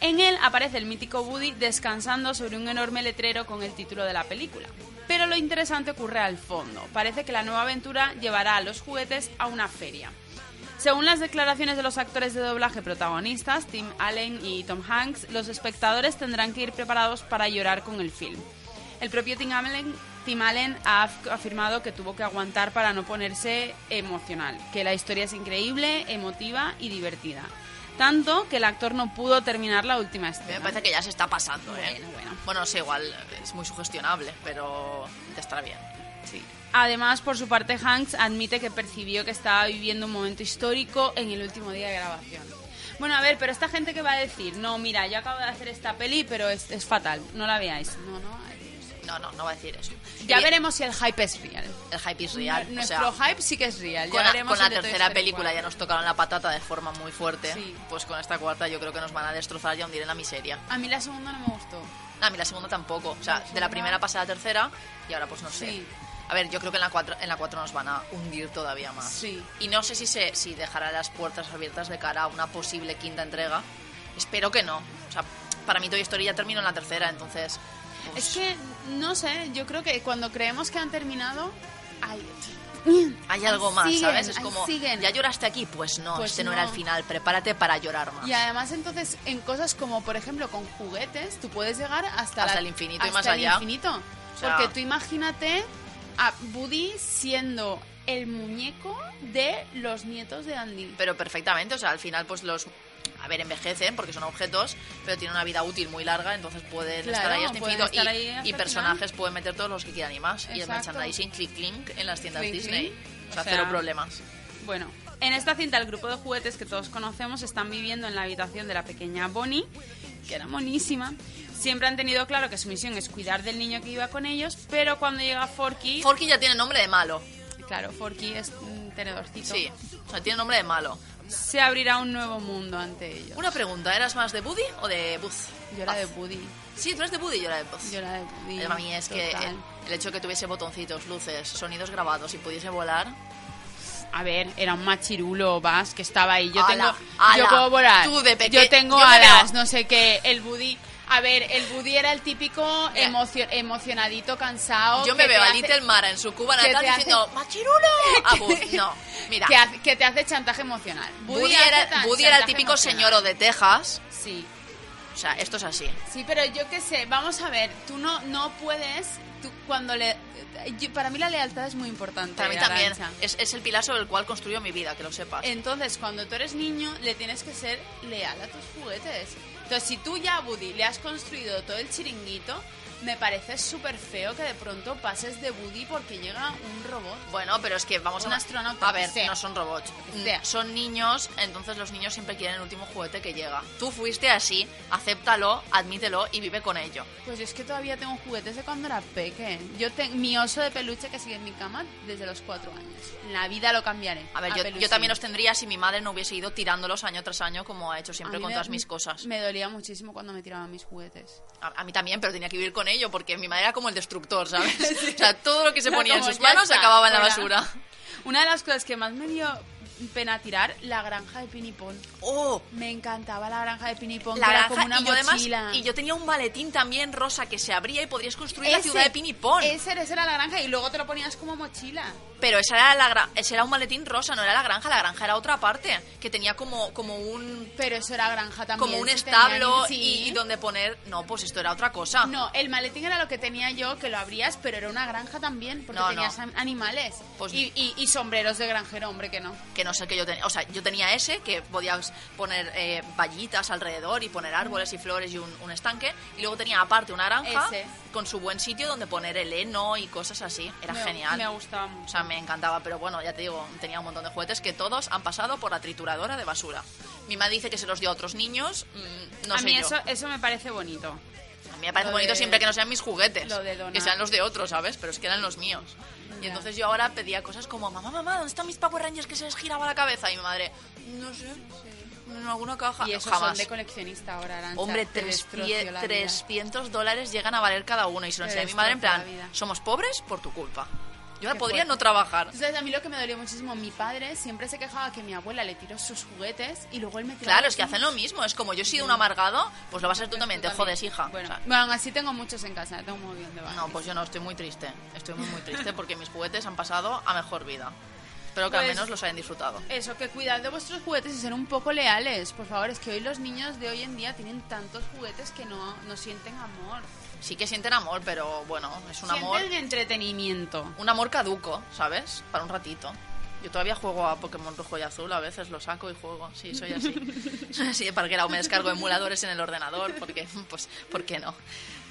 En él aparece el mítico Woody descansando sobre un enorme letrero con el título de la película. Pero lo interesante ocurre al fondo. Parece que la nueva aventura llevará a los juguetes a una feria. Según las declaraciones de los actores de doblaje protagonistas, Tim Allen y Tom Hanks, los espectadores tendrán que ir preparados para llorar con el film. El propio Tim Allen, Tim Allen ha af- afirmado que tuvo que aguantar para no ponerse emocional, que la historia es increíble, emotiva y divertida. Tanto que el actor no pudo terminar la última escena. me parece que ya se está pasando, ¿eh? Bueno, bueno. Bueno, no sé, igual es muy sugestionable, pero te estará bien. Sí. Además, por su parte, Hanks admite que percibió que estaba viviendo un momento histórico en el último día de grabación. Bueno, a ver, pero esta gente que va a decir, no, mira, yo acabo de hacer esta peli, pero es, es fatal, no la veáis. No, no. No, no, no va a decir eso. Ya Y veremos si el hype es real. El hype es real. o Nuestro sea, hype sí que es real. con ya la, veremos con la tercera película 4. ya nos tocaron la patata de forma muy fuerte. Sí. Pues con esta cuarta yo creo que nos van a destrozar y a hundir en la miseria. A mí la segunda no me gustó. A mí la segunda tampoco. O sea, de la primera pasé a la tercera y ahora pues no sé. Sí. A ver, yo creo que en la 4 en la cuatro nos van a hundir todavía más. Sí. Y no sé si se si dejará las puertas abiertas de cara a una posible quinta entrega. Espero que no. O sea, para mí Toy Story ya terminó en la tercera, entonces pues, Es que, no sé, yo creo que cuando creemos que han terminado, ay, hay algo más, siguen, ¿sabes? Es como siguen. ya lloraste aquí, pues no, Pues este no. no. era el final, prepárate para llorar más. Y además entonces en cosas como por ejemplo con juguetes tú puedes llegar hasta, Hasta la- el infinito y hasta más el allá. infinito. O sea- Porque tú imagínate a Woody siendo el muñeco de los nietos de Andy. Pero perfectamente, o sea, al final pues los a ver, envejecen porque son objetos, pero tienen una vida útil muy larga, entonces pueden Claro, estar ahí hasta pueden infinito. estar y, ahí hasta y personajes pueden meter todos los que quieran y más. Y el Exacto. merchandising click clink en las tiendas Clink, Disney. clink. O sea, O sea, cero problemas. Bueno, en esta cinta el grupo de juguetes que todos conocemos están viviendo en la habitación de la pequeña Bonnie, que era monísima. Siempre han tenido claro que su misión es cuidar del niño que iba con ellos, pero cuando llega Forky, Forky ya tiene nombre de malo. claro, Forky es un tenedorcito, Sí, o sea, tiene nombre de malo. se abrirá un nuevo mundo ante ellos. Una pregunta, ¿eras más de Buddy o de Buzz? Yo era de. Woody. Sí, tú eres de Buddy y yo era de Buzz. Yo era de Woody. El mami es que total. el, el hecho de que tuviese botoncitos, luces, sonidos grabados y pudiese volar. A ver, era un machirulo, vas, que estaba ahí. Yo Ala, tengo. ala, yo puedo volar. tú de peque- Yo tengo yo alas, no sé qué. El Woody. A ver, el Woody era el típico emocio- emocionadito, cansado. Yo que me veo a Little Mara en su cuba que natal te hace- diciendo ¡Machirulo! A Buzz. No, mira. Que, hace- que te hace chantaje emocional. Hace era, tan- Woody era el típico emocional. señor de Texas. Sí. O sea, esto es así. Sí, pero yo qué sé, vamos a ver, tú no, no puedes, tú cuando le... yo- para mí la lealtad es muy importante. Para mí también. Es, es el pilar sobre el cual construyo mi vida, que lo sepas. Entonces, cuando tú eres niño, le tienes que ser leal a tus juguetes. Entonces, si tú ya, Woody, le has construido todo el chiringuito, me parece súper feo que de pronto pases de Woody porque llega un robot. Bueno, pero es que vamos Un a... astronauta, A ver, sea. no son robots. Sea. Son niños, entonces los niños siempre quieren el último juguete que llega. Tú fuiste así, acéptalo, admítelo y vive con ello. Pues yo es que todavía tengo juguetes de cuando era peque. Yo tengo mi oso de peluche que sigue en mi cama desde los cuatro años. La vida lo cambiaré. A ver, yo, también los tendría si mi madre no hubiese ido tirándolos año tras año como ha hecho siempre con todas mis cosas. Me dolía muchísimo cuando me tiraban mis juguetes. A, a mí también, pero tenía que vivir con ello porque mi madre era como el destructor, ¿sabes? O sea, todo lo que se ponía en sus manos está, acababa en la basura. Una de las cosas que más me dio pena tirar, la granja de Pinipón. ¡Oh! Me encantaba la granja de Pinipón, La que era granja, como una y yo además, y yo tenía un maletín también rosa que se abría y podrías construir la Ese- ciudad de Pinipón. Ese, esa era la granja y luego te lo ponías como mochila. Pero esa era, la, ese era un maletín rosa, no era la granja, la granja era otra parte, que tenía como, como un Pero eso era granja también. como un establo tenían- sí. y, donde poner... No, pues esto era otra cosa. No, el maletín era lo que tenía yo, que lo abrías, pero era una granja también, porque No, tenías no. animales. Pues- y, y- Y sombreros de granjero, hombre, que no. que no sé qué yo tenía. O sea, yo tenía ese, que podías poner eh, vallitas alrededor y poner árboles y flores y un, un estanque. Y luego tenía aparte una naranja Ese. con su buen sitio donde poner el heno y cosas así. Era Me- genial. Me gustaba mucho. O sea, me encantaba, pero bueno, ya te digo, tenía un montón de juguetes que todos han pasado por la trituradora de basura. Mi madre dice que se los dio a otros niños, mm, no a sé mí yo. eso, eso me parece bonito. A mí me parece lo bonito de- siempre que no sean mis juguetes, lo de donar. que sean los de otros, ¿sabes? Pero es que eran los míos. Y entonces yo ahora pedía cosas como, mamá, mamá, ¿dónde están mis Power Rangers que se les giraba la cabeza? Y mi madre, no sé, en alguna caja. Y esos Jamás. son de coleccionista ahora. Hombre, Te tres pie- la vida. 300 dólares llegan a valer cada uno. Y se lo Te enseñé a mi madre en plan, destroza la vida. somos pobres por tu culpa. Yo Qué podría fuerte. no trabajar. Entonces, a mí lo que me dolió muchísimo, mi padre siempre se quejaba que mi abuela le tiró sus juguetes y luego él me tiraba Claro, es que hacen lo mismo. Es como yo he sido un amargado, pues lo vas a ser tú también. Te jodes, hija. Bueno, O sea, bueno, aún así tengo muchos en casa, tengo un montón de No, pues yo no, estoy muy triste. Estoy muy, muy triste porque mis juguetes han pasado a mejor vida. Espero que al Pues- menos los hayan disfrutado. Eso, que cuidad de vuestros juguetes y ser un poco leales. Por favor, es que hoy los niños de hoy en día tienen tantos juguetes que no, no sienten amor. Sí que sienten amor, pero bueno, es un amor, Sienten entretenimiento. un amor caduco, ¿sabes? Para un ratito. Yo todavía juego a Pokémon rojo y azul, a veces lo saco y juego. Sí, soy así. Soy así, para que me descargo emuladores en el ordenador, porque, pues, ¿por qué no?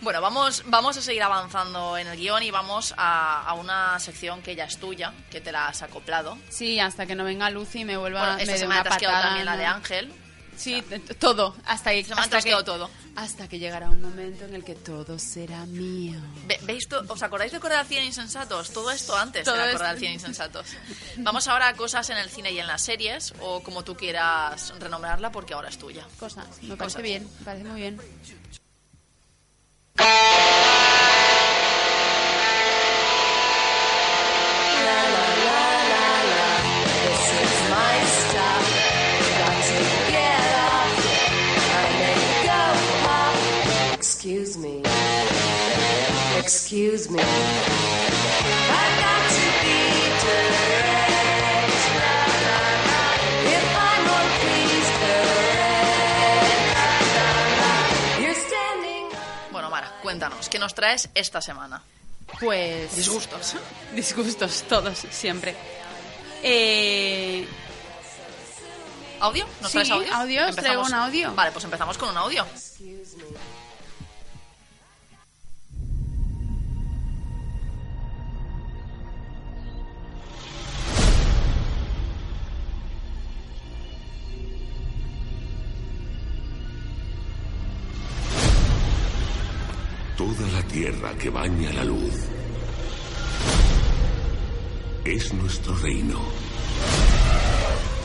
Bueno, vamos, vamos a seguir avanzando en el guion y vamos a, a una sección que ya es tuya, que te la has acoplado. Sí, hasta que no venga Lucy y me vuelva Bueno, me esta dé semana una te has quedado patada, también la de ¿no? Ángel. Sí, todo. Hasta, hasta has que todo. Hasta que llegará un momento en el que todo será mío. Ve- ¿Veis? to- ¿Os acordáis de Correr al Cine Insensatos? Todo esto antes Todo era esto. Correr al Cine Insensatos. Vamos ahora a cosas en el cine y en las series, o como tú quieras renombrarla, porque ahora es tuya. Cosas. Me parece Cosas. bien, me parece muy bien. You're standing. Bueno, Mara, cuéntanos, ¿qué nos traes esta semana? Pues. Disgustos. Disgustos, todos, siempre. Eh, ¿Audio? ¿Nos Sí, traes audio? audio, os traigo un audio. Vale, pues empezamos con un audio. Tierra que baña la luz es nuestro reino.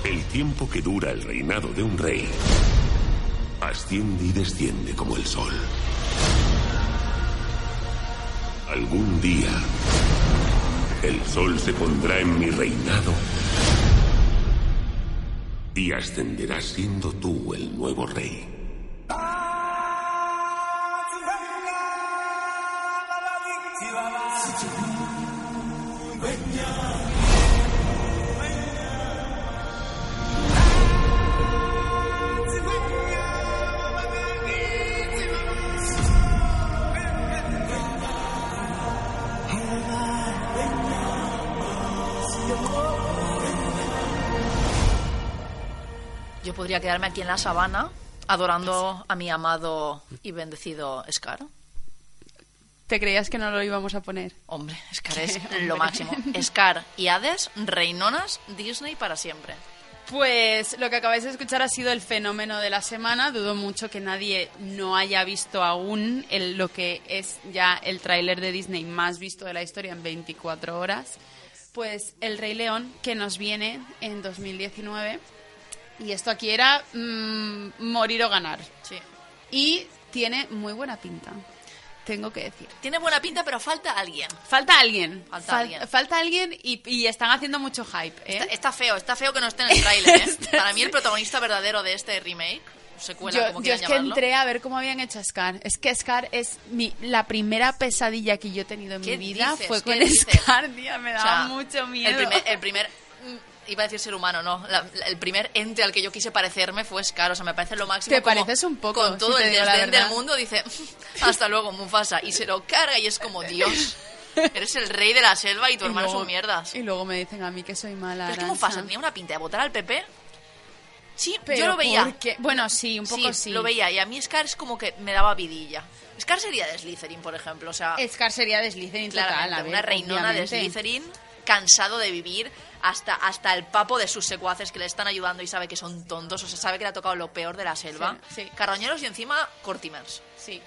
El tiempo que dura el reinado de un rey asciende y desciende como el sol. Algún día el sol se pondrá en mi reinado y ascenderás siendo tú el nuevo rey. Yo podría quedarme aquí en la sabana adorando a mi amado y bendecido Scar. ¿Te creías que no lo íbamos a poner? Hombre, Scar es Hombre. lo máximo. Scar y Hades, reinonas Disney para siempre. Pues lo que acabáis de escuchar ha sido el fenómeno de la semana. Dudo mucho que nadie no haya visto aún el- lo que es ya el tráiler de Disney más visto de la historia en 24 horas. Pues El Rey León, que nos viene en 2019. Y esto aquí era mm, morir o ganar. Sí. Y tiene muy buena pinta, tengo que decir. Tiene buena pinta, pero falta alguien. Falta alguien. Falta Fal- alguien. Falta alguien y, y están haciendo mucho hype. ¿eh? Está, está feo, está feo que no esté en el tráiler, ¿eh? Para mí el protagonista verdadero de este remake, secuela, yo, como yo es que llamarlo. entré a ver cómo habían hecho a Scar. Es que Scar es mi, la primera pesadilla que yo he tenido en mi ¿Qué vida dices? fue ¿Qué con dices? Scar, tía, me O daba sea, mucho miedo. El primer, el primer- iba a decir ser humano, no. La- la- el primer ente al que yo quise parecerme fue Scar. O sea, me parece lo máximo. Te como pareces un poco, Con todo si el desdén del mundo, dice, hasta luego, Mufasa. Y se lo carga y es como, Dios. Eres el rey de la selva y tu Y hermano luego- son mierdas. Y luego me dicen a mí que soy mala. Pero es que. Mufasa tenía una pinta de votar al PP. Sí, Pero yo lo veía. ¿por qué? Bueno, sí, un poco sí. lo veía. Y a mí Scar es como que me daba vidilla. Scar sería de Slytherin, por ejemplo. O sea, Scar sería de Slytherin total, a ver, una reinona obviamente. de Slytherin cansado de vivir hasta, hasta el papo de sus secuaces que le están ayudando y sabe que son tontos. O sea, sabe que le ha tocado lo peor de la selva. Sí, sí. Carroñeros y encima cortimers. Sí.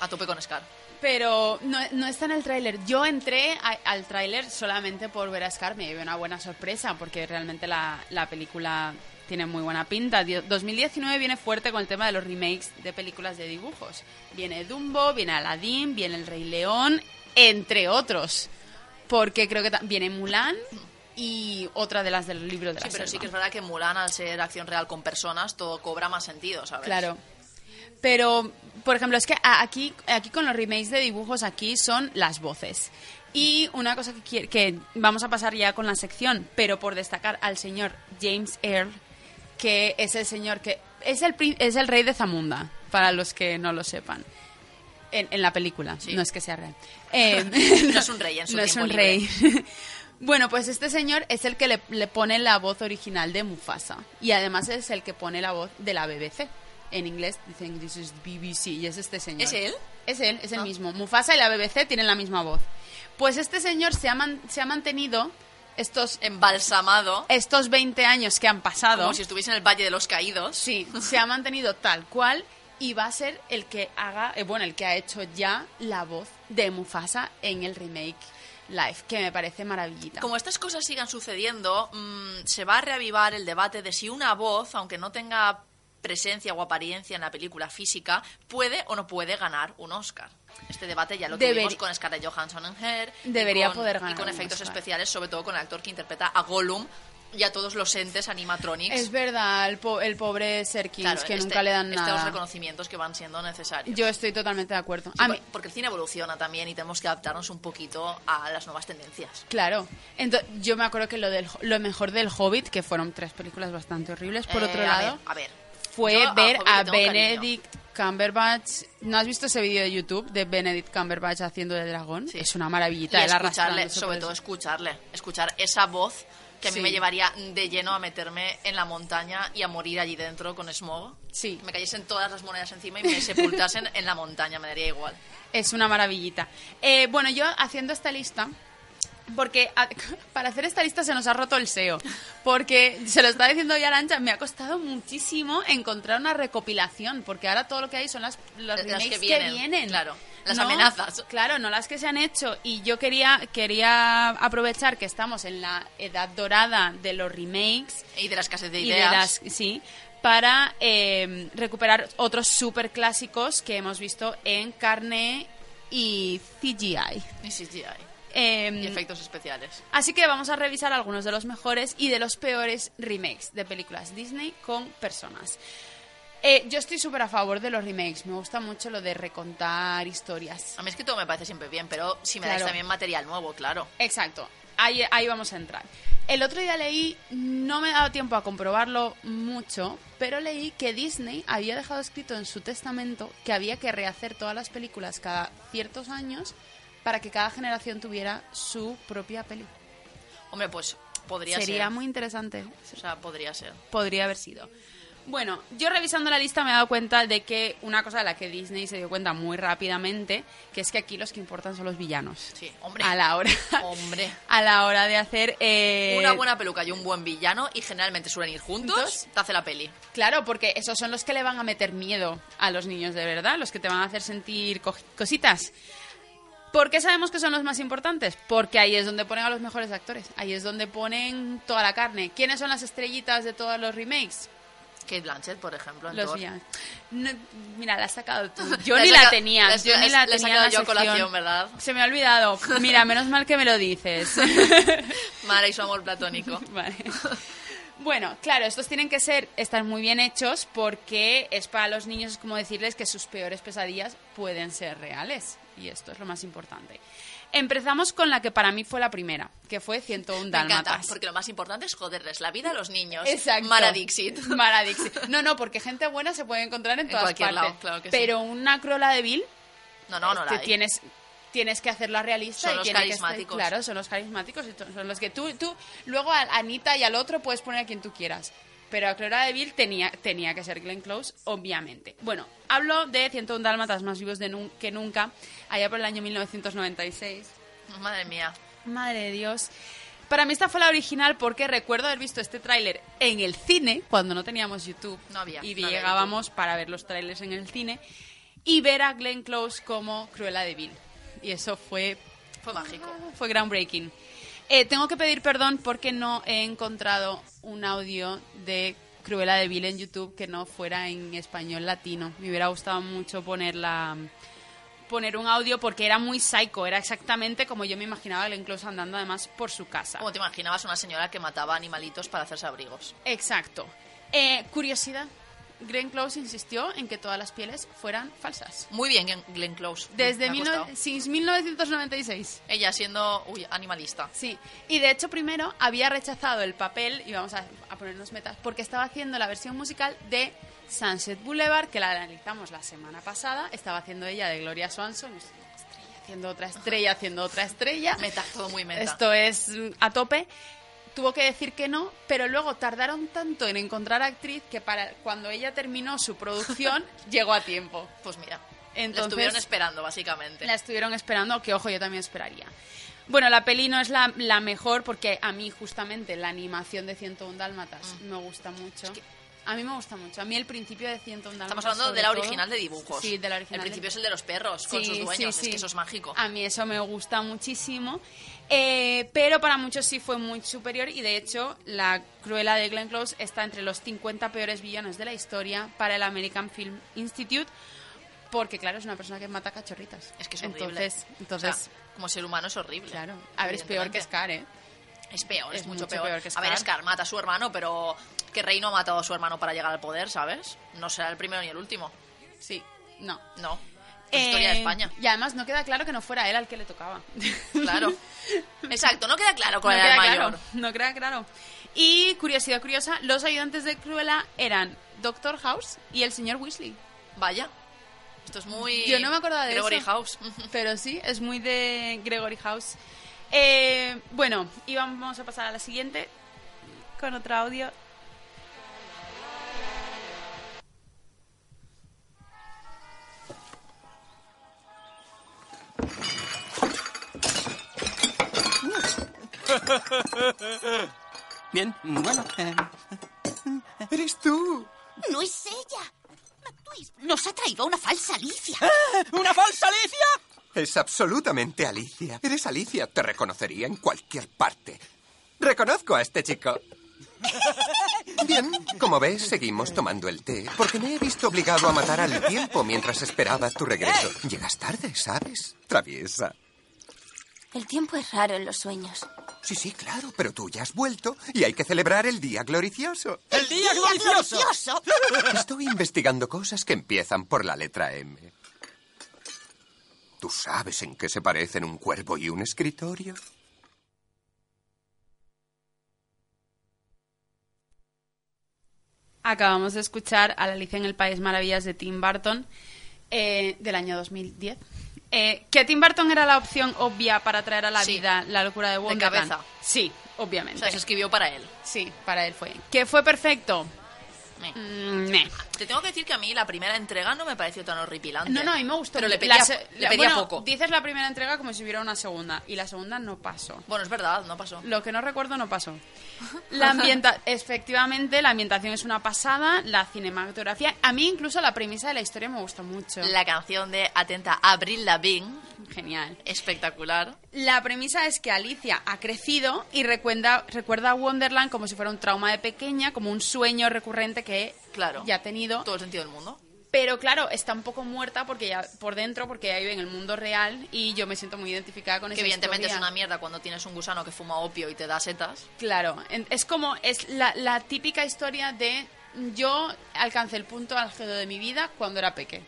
A tope con Scar. Pero no, no está en el tráiler. Yo entré a- al tráiler solamente por ver a Scar. Me llevé una buena sorpresa porque realmente la, la película tiene muy buena pinta. Dio- 2019 viene fuerte con el tema de los remakes de películas de dibujos. Viene Dumbo, viene Aladdin, viene El Rey León, entre otros. Porque creo que viene Mulan y otra de las del libro de la Sí, pero sí que es verdad que Mulan, al ser acción real con personas, todo cobra más sentido, ¿sabes? Claro. Pero, por ejemplo, es que aquí, aquí con los remakes de dibujos, aquí son las voces. Y una cosa que, que vamos a pasar ya con la sección, pero por destacar al señor James Earl, que es el señor que es el, es el rey de Zamunda, para los que no lo sepan. En, en la película, Sí. no es que sea real. Eh, No es un rey en su no es un libre. rey. Bueno, pues este señor es el que le, le pone la voz original de Mufasa. Y además es el que pone la voz de la BBC. En inglés dicen this is BBC y es este señor. ¿Es él? Es él, es el Ah. mismo. Mufasa y la BBC tienen la misma voz. Pues este señor se ha, man- se ha mantenido estos, Embalsamado, estos 20 años que han pasado. como si estuviese en el Valle de los Caídos. Sí, se ha mantenido tal cual y va a ser el que haga, eh, bueno, el que ha hecho ya la voz de Mufasa en el remake live, que me parece maravillita. Como estas cosas sigan sucediendo, mm, se va a reavivar el debate de si una voz, aunque no tenga presencia o apariencia en la película física, puede o no puede ganar un Oscar. Este debate ya lo Deberi- tuvimos con Scarlett Johansson en Her. y Debería con- poder ganar Y con efectos especiales, sobre todo con el actor que interpreta a Gollum y a todos los entes animatronics. Es verdad, el, po- el pobre Serkins, Claro, que este- nunca le dan Estos nada. reconocimientos que van siendo necesarios. Yo estoy totalmente de acuerdo. Sí, A mí, porque el cine evoluciona también y tenemos que adaptarnos un poquito a las nuevas tendencias. claro. Entonces, yo me acuerdo que lo, del, lo mejor del Hobbit, que fueron tres películas bastante horribles, por Eh, otro a lado, ver, a ver. fue Yo ver a le tengo cariño. Benedict Cumberbatch. ¿No has visto ese vídeo de YouTube de Benedict Cumberbatch haciendo de dragón? Sí. Es una maravillita. Y él escucharle, sobre todo escucharle, escuchar esa voz que a mí Sí. me llevaría de lleno a meterme en la montaña y a morir allí dentro con smog. Sí. Me cayesen todas las monedas encima y me sepultasen en la montaña, me daría igual. Es una maravillita. Eh, bueno, yo haciendo esta lista, porque a- para hacer esta lista se nos ha roto el SEO. Porque se lo está diciendo ya Arancha, me ha costado muchísimo encontrar una recopilación, porque ahora todo lo que hay son las, los Las que remakes que vienen, vienen. claro, las No, amenazas. Claro, no las que se han hecho. Y yo quería, quería aprovechar que estamos en la edad dorada de los remakes Y de la escasez de y de ideas. las sí para eh, recuperar otros super clásicos que hemos visto en carne y CGI. Y CGI. Eh, Y efectos especiales. Así que vamos a revisar algunos de los mejores y de los peores remakes de películas Disney con personas. Eh, yo estoy súper a favor de los remakes. Me gusta mucho lo de recontar historias. A mí es que todo me parece siempre bien, pero si me Claro. dais también material nuevo, claro. Exacto. Ahí, ahí vamos a entrar. El otro día leí, no me he dado tiempo a comprobarlo mucho, pero leí que Disney había dejado escrito en su testamento que había que rehacer todas las películas cada ciertos años para que cada generación tuviera su propia peli. Hombre, pues podría Sería ser. muy interesante. O sea, podría ser. Podría haber sido. Bueno, yo revisando la lista me he dado cuenta de que una cosa de la que Disney se dio cuenta muy rápidamente, que es que aquí los que importan son los villanos. Sí, hombre. A la hora, Hombre. a la hora de hacer eh, Una buena peluca y un buen villano, y generalmente suelen ir juntos, ¿Juntos? te hace la peli. Claro, porque esos son los que le van a meter miedo a los niños de verdad, los que te van a hacer sentir co- cositas. ¿Por qué sabemos que son los más importantes? Porque ahí es donde ponen a los mejores actores, ahí es donde ponen toda la carne. ¿Quiénes son las estrellitas de todos los remakes? Kate Blanchett, por ejemplo, en Los Thor. villanos. No, mira, la has sacado tú. Yo ni la tenía, yo ni la tenía yo colación. Se me ha olvidado. Mira, menos mal que me lo dices. Mara y su amor platónico. Vale. Bueno, claro, estos tienen que ser, estar muy bien hechos porque es para los niños como decirles que sus peores pesadillas pueden ser reales. Y esto es lo más importante. Empezamos con la que para mí fue la primera, que fue 101 Me encanta, Dálmatas. porque lo más importante es joderles la vida a los niños. Exacto. Mara Dixit. Mara Dixit. No, no, porque gente buena se puede encontrar en En todas partes. lado, claro que sí. Pero una Cruella de Vil No, no, no la que hay. tienes tienes que hacerla realista Son y los tiene que estar- carismáticos. claro, son los carismáticos y son los que tú, tú luego a Anita y al otro puedes poner a quien tú quieras. Pero a Cruella de Vil tenía, tenía que ser Glenn Close, obviamente. Bueno, hablo de 101 Dálmatas más vivos de nun- que nunca, allá por el año 1996. Madre mía. Madre de Dios. Para mí esta fue la original porque recuerdo haber visto este tráiler en el cine cuando no teníamos YouTube. No había, Y no había llegábamos para ver los trailers en el cine y ver a Glenn Close como Cruella de Vil. Y eso fue Fue mágico. fue groundbreaking. Eh, tengo que pedir perdón porque no he encontrado un audio de Cruella de Vil en YouTube que no fuera en español latino. Me hubiera gustado mucho ponerla poner un audio porque era muy psycho, era exactamente como yo me imaginaba a Glenn Close andando además por su casa. Como te imaginabas una señora que mataba animalitos para hacerse abrigos. Exacto. Eh, curiosidad, Glenn Close insistió en que todas las pieles fueran falsas. Muy bien, Glenn- Close. Desde mil no- since 1996. Ella siendo uy, animalista. Sí, y de hecho primero había rechazado el papel, y vamos a, a ponernos metas, porque estaba haciendo la versión musical de Sunset Boulevard, que la analizamos la semana pasada, estaba haciendo ella de Gloria Swanson, estrella, haciendo otra estrella, haciendo otra estrella. Meta, todo muy meta. Esto es mm, a tope. Tuvo que decir que no, pero luego tardaron tanto en encontrar actriz que para cuando ella terminó su producción llegó a tiempo. Pues mira, Entonces- la estuvieron esperando, básicamente. La estuvieron esperando, que ojo, yo también esperaría. Bueno, la peli no es la, la mejor porque a mí justamente la animación de 101 Dálmatas me gusta mucho. A mí me gusta mucho. A mí el principio de 101 Dálmatas Estamos hablando de la todo- original de dibujos. Sí, de la original. El de- principio es el de los perros con sus dueños. sí, Es que eso es mágico. A mí eso me gusta muchísimo. Eh, pero para muchos sí fue muy superior y de hecho la Cruella de Glenn Close está entre los 50 peores villanos de la historia para el American Film Institute porque claro, es una persona que mata cachorritas. Es que es horrible. Entonces, entonces O sea, como ser humano es horrible. claro, a ver, es peor que. Scar, ¿eh? Es peor, es, Es mucho, mucho peor. peor que A ver, Scar. Scar mata a su hermano, pero ¿qué rey no ha matado a su hermano para llegar al poder, sabes? No será el primero ni el último. Sí, no. No. Historia de Eh, España. Y además no queda claro que no fuera él al que le tocaba. Claro. Exacto, no queda claro no cuál era queda el mayor. claro, no queda claro. Y curiosidad curiosa, los ayudantes de Cruella eran Doctor House y el señor Weasley. Vaya. Esto es muy. Yo no me acordaba de Gregory eso. House. Pero sí, es muy de Gregory House. Eh, bueno, y vamos a pasar a la siguiente con otro audio. Bien, bueno. eh, ¡Eres tú! No es ella. McTwist nos ha traído una falsa Alicia. ¿Una falsa Alicia? Es absolutamente Alicia. Eres Alicia. Te reconocería en cualquier parte. Reconozco a este chico. Bien, como ves, seguimos tomando el té, porque me he visto obligado a matar al tiempo mientras esperaba tu regreso. Llegas tarde, ¿sabes? Traviesa. El tiempo es raro en los sueños. Sí, sí, claro, pero tú ya has vuelto y hay que celebrar el día gloricioso. ¡El día glorioso! ¡Glorioso! Estoy investigando cosas que empiezan por la letra M. ¿Tú sabes en qué se parecen un cuervo y un escritorio? Acabamos de escuchar a la Alicia en el País Maravillas de Tim Burton eh, del año 2010. Eh, ¿Que Tim Burton era la opción obvia para traer a la Sí. vida la locura de Wonderland? cabeza. Sí, O obviamente. sea, se escribió para él. Sí, para él fue. ¿Que fue perfecto? Meh. Mm, meh. Te tengo que decir que a mí la primera entrega no me pareció tan horripilante. No, no, a mí me gustó. Pero le pedía, se- le pedía bueno, poco. Dices la primera entrega como si hubiera una segunda. Y la segunda no pasó. Bueno, es verdad, no pasó. Lo que no recuerdo no pasó. La ambienta efectivamente, la ambientación es una pasada, la cinematografía. A mí incluso la premisa de la historia me gusta mucho. La canción de Atenta Abril Lavigne, Genial. espectacular. La premisa es que Alicia ha crecido y recuerda, recuerda a Wonderland como si fuera un trauma de pequeña, como un sueño recurrente que Claro. ya ha tenido. Todo el sentido del mundo. Pero claro, está un poco muerta porque ya por dentro, porque ya vive en el mundo real y yo me siento muy identificada con Que esa evidentemente historia. es una mierda cuando tienes un gusano que fuma opio y te da setas. Claro, es como es la, la típica historia de yo alcancé el punto álgido de mi vida cuando era peque.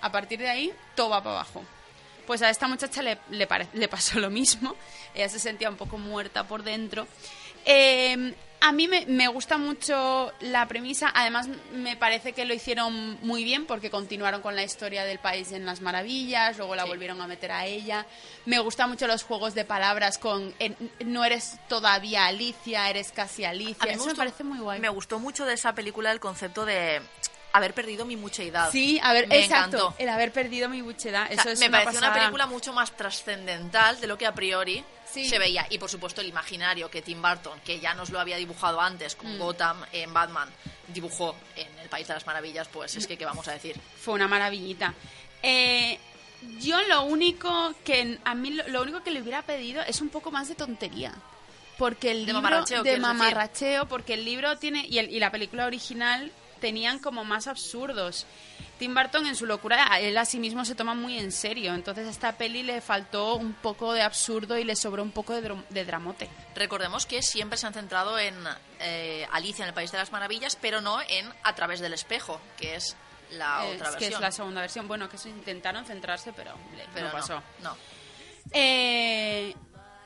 A partir de ahí, todo va para abajo. Pues a esta muchacha le, le, pare- le pasó lo mismo. Ella se sentía un poco muerta por dentro. Eh, A mí me, me gusta mucho la premisa, además me parece que lo hicieron muy bien porque continuaron con la historia del país en las maravillas, luego la Sí. volvieron a meter a ella. Me gustan mucho los juegos de palabras con eh, no eres todavía Alicia, eres casi Alicia. A mí me Eso me gustó- parece muy guay. Me gustó mucho de esa película el concepto de haber perdido mi mucheidad. Sí, a ver, me exacto, encantó. el haber perdido mi buchedad, O sea, eso es me pareció una película mucho más trascendental de lo que a priori Sí. se veía. Y por supuesto el imaginario que Tim Burton, que ya nos lo había dibujado antes con Mm. Gotham en Batman, dibujó en El País de las Maravillas, pues es que, ¿qué vamos a decir? Fue una maravillita. Eh, yo lo único que a mí lo, único que le hubiera pedido es un poco más de tontería. Porque el De libro mamarracheo, de quieres decir. mamarracheo, porque el libro tiene y, el- y la película original tenían como más absurdos. Tim Burton en su locura, él a sí mismo se toma muy en serio. Entonces a esta peli le faltó un poco de absurdo y le sobró un poco de, de dramote. Recordemos que siempre se han centrado en eh, Alicia en el País de las Maravillas, pero no en A través del espejo, que es la otra que versión. es la segunda versión. Bueno, que eso intentaron centrarse, pero, no pasó. no. Eh,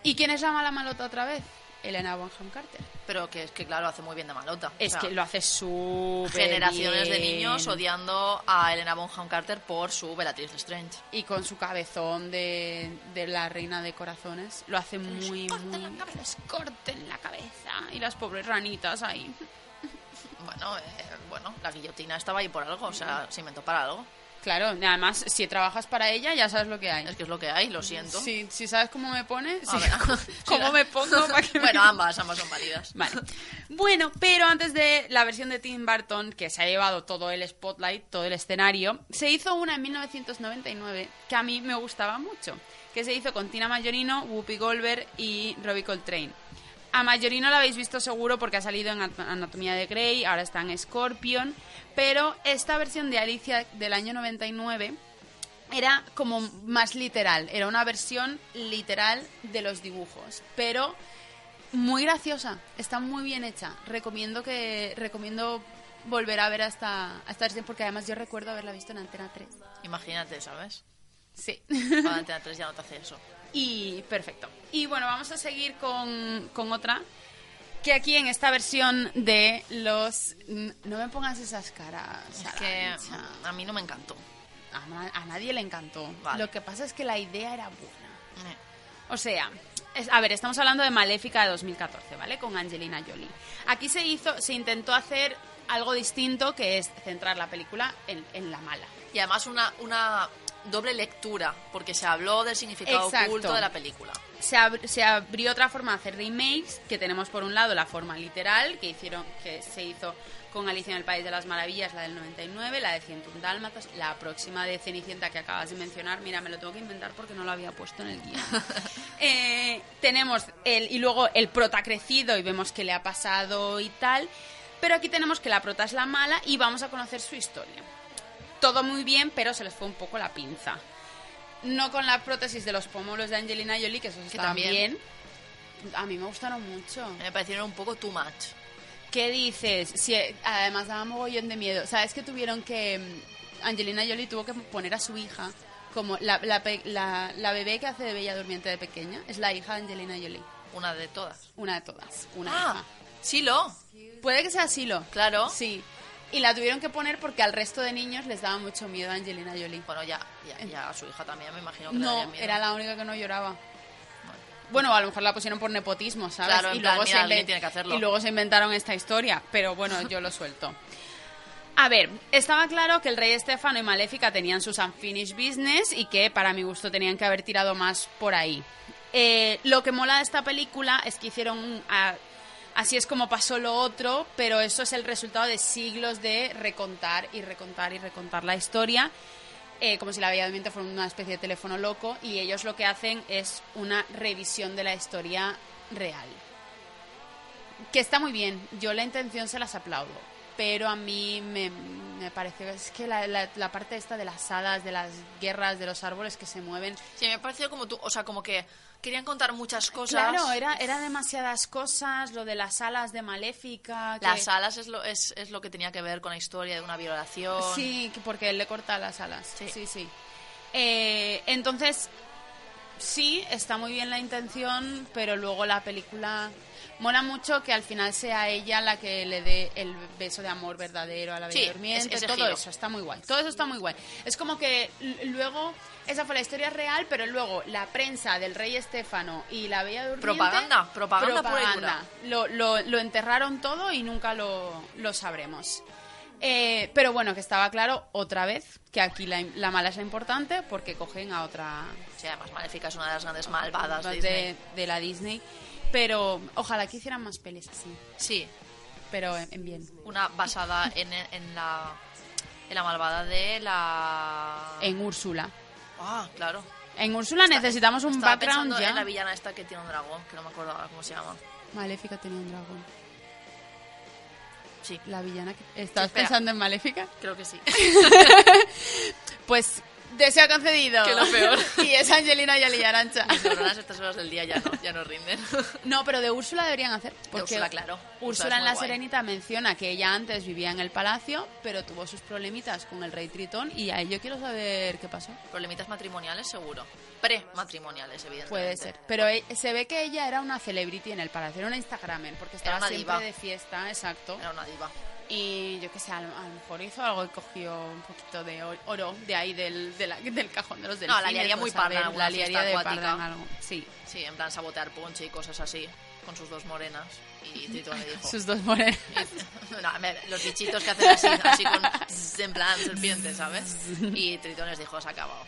¿Y quién es la mala malota otra vez? Elena Bonham Carter. Pero que es que, claro, hace muy bien de malota. O Es sea, que lo hace súper generaciones de niños odiando a Elena Bonham Carter por su Bellatrix Strange. Y con su cabezón de, de la reina de corazones. Lo hace muy, muy... Les corten la cabeza. Y las pobres ranitas ahí. Bueno, eh, bueno, la guillotina estaba ahí por algo, o sea, se inventó para algo. Claro, y además, si trabajas para ella, ya sabes lo que hay. Es que es lo que hay, lo siento. Si, si sabes cómo me pone, A sí, ver. cómo me pongo para que me- Bueno, ambas, ambas son válidas. Vale. Bueno, pero antes de la versión de Tim Burton, que se ha llevado todo el spotlight, todo el escenario, se hizo una en 1999 que a mí me gustaba mucho, que se hizo con Tina Majorino, Whoopi Goldberg y Robbie Coltrane. A Majorino la habéis visto seguro porque ha salido en At- Anatomía de Grey, ahora está en Scorpion, pero esta versión de Alicia del año 99 era como más literal, era una versión literal de los dibujos, pero muy graciosa, está muy bien hecha. Recomiendo que recomiendo volver a ver a esta, versión porque además yo recuerdo haberla visto en Antena 3. Imagínate, ¿sabes? Sí. Para Antena 3 ya no te hace eso. Y perfecto. Y bueno, vamos a seguir con, con otra. Que aquí en esta versión de los... No me pongas esas caras. Es que a mí no me encantó. A, na- a nadie le encantó. Vale. Lo que pasa es que la idea era buena. Eh, O sea, es- a ver, estamos hablando de Maléfica de 2014, ¿vale? Con Angelina Jolie. Aquí se hizo, se intentó hacer algo distinto, que es centrar la película en, en la mala. Y además una, una doble lectura, porque se habló del significado Exacto. oculto de la película. Se, ab- se abrió otra forma de hacer remakes, que tenemos por un lado la forma literal, que hicieron, que se hizo con Alicia en el País de las Maravillas, la del 99, la de 101 Dálmatas, la próxima de Cenicienta que acabas de mencionar, mira, me lo tengo que inventar porque no lo había puesto en el guion. Eh, tenemos el, y luego el prota crecido y vemos qué le ha pasado y tal, pero aquí tenemos que la prota es la mala y vamos a conocer su historia. Todo muy bien, pero se les fue un poco la pinza. No con la prótesis de los pómulos de Angelina Jolie, que esos estaban también. bien. A mí me gustaron mucho. Me parecieron un poco too much. ¿Qué dices? Si, además daba mogollón de miedo. ¿Sabes que tuvieron que... mm, Angelina Jolie tuvo que poner a su hija como la, la, la- la bebé que hace de Bella Durmiente de pequeña. Es la hija de Angelina Jolie. Una de todas. Una de todas. Una Ah, Silo. hija. Puede que sea Silo. Claro. Sí. Y la tuvieron que poner porque al resto de niños les daba mucho miedo a Angelina Jolie. Bueno, ya, ya, ya a su hija también me imagino que le No, daría miedo. era la única que no lloraba. Bueno, a lo mejor la pusieron por nepotismo, ¿sabes? Claro, en plan, mira, se tiene que hacerlo. y luego se inventaron esta historia, pero bueno, yo lo suelto. A ver, estaba claro que el rey Estefano y Maléfica tenían sus unfinished business y que para mi gusto tenían que haber tirado más por ahí. Eh, lo que mola de esta película es que hicieron un- a- así es como pasó lo otro, pero eso es el resultado de siglos de recontar y recontar y recontar la historia, eh, como si la Bella Durmiente fuera una especie de teléfono loco, y ellos lo que hacen es una revisión de la historia real. Que está muy bien, yo la intención se las aplaudo, pero a mí me, me parece es que la, la- la parte esta de las hadas, de las guerras, de los árboles que se mueven, Sí, me pareció como tú, o sea, como que querían contar muchas cosas. Claro, era, era demasiadas cosas, lo de las alas de Maléfica. que- Las alas es lo, es, es lo que tenía que ver con la historia de una violación. Sí, que porque él le corta las alas. Sí, Sí. sí. sí. Eh, entonces, sí, está muy bien la intención, pero luego la película mola mucho que al final sea ella la que le dé el beso de amor verdadero a la Sí, bella durmiente, ese todo giro. eso está muy guay. Todo eso está muy guay. Es como que luego esa fue la historia real, pero luego la prensa del rey Estéfano y la bella durmiente Propaganda, propaganda pura y propaganda. Lo, lo- lo enterraron todo y nunca lo, lo sabremos. Eh, pero bueno, que estaba claro otra vez que aquí la, la mala es la importante porque cogen a otra Sí, además Maléfica es una de las grandes malvadas de de, Disney. de la Disney. Pero ojalá que hicieran más pelis así. Sí, Pero en, en bien. una basada en, en la en la malvada de la... En Úrsula. Ah, claro. En Úrsula necesitamos un Estaba background pensando ya. en la villana esta que tiene un dragón, que no me acuerdo ahora cómo se llama. Maléfica tenía un dragón. Sí, La villana que... ¿Estás espera. pensando en Maléfica? creo que sí. Pues deseo concedido. Que lo peor. y es Angelina Jolie Arancha. Mis neuronas a estas horas del día ya no, ya no rinden. No, pero de Úrsula deberían hacer. Porque Úrsula, claro. Úrsula en La guay. Serenita menciona que ella antes vivía en el palacio, pero tuvo sus problemitas con el rey Tritón y ahí yo quiero saber qué pasó. Problemitas matrimoniales, seguro. Pre-matrimoniales, evidentemente. Puede ser. Pero e- se ve que ella era una celebrity en el palacio, era una Instagramer, porque estaba una siempre diva. de fiesta, exacto. Era una diva. Y yo qué sé, a lo, a lo mejor hizo algo y cogió un poquito de or- oro de ahí del, de la- del cajón de los delfines. No, la liaría muy saber, parda alguna La liaría de parda en algo. Sí. Sí, en plan sabotear ponche y cosas así, con sus dos morenas. Y Tritón le dijo... Sus dos morenas. No, me- los bichitos que hacen así, así con... en plan serpiente, ¿sabes? Y Tritón les dijo, se ha acabado.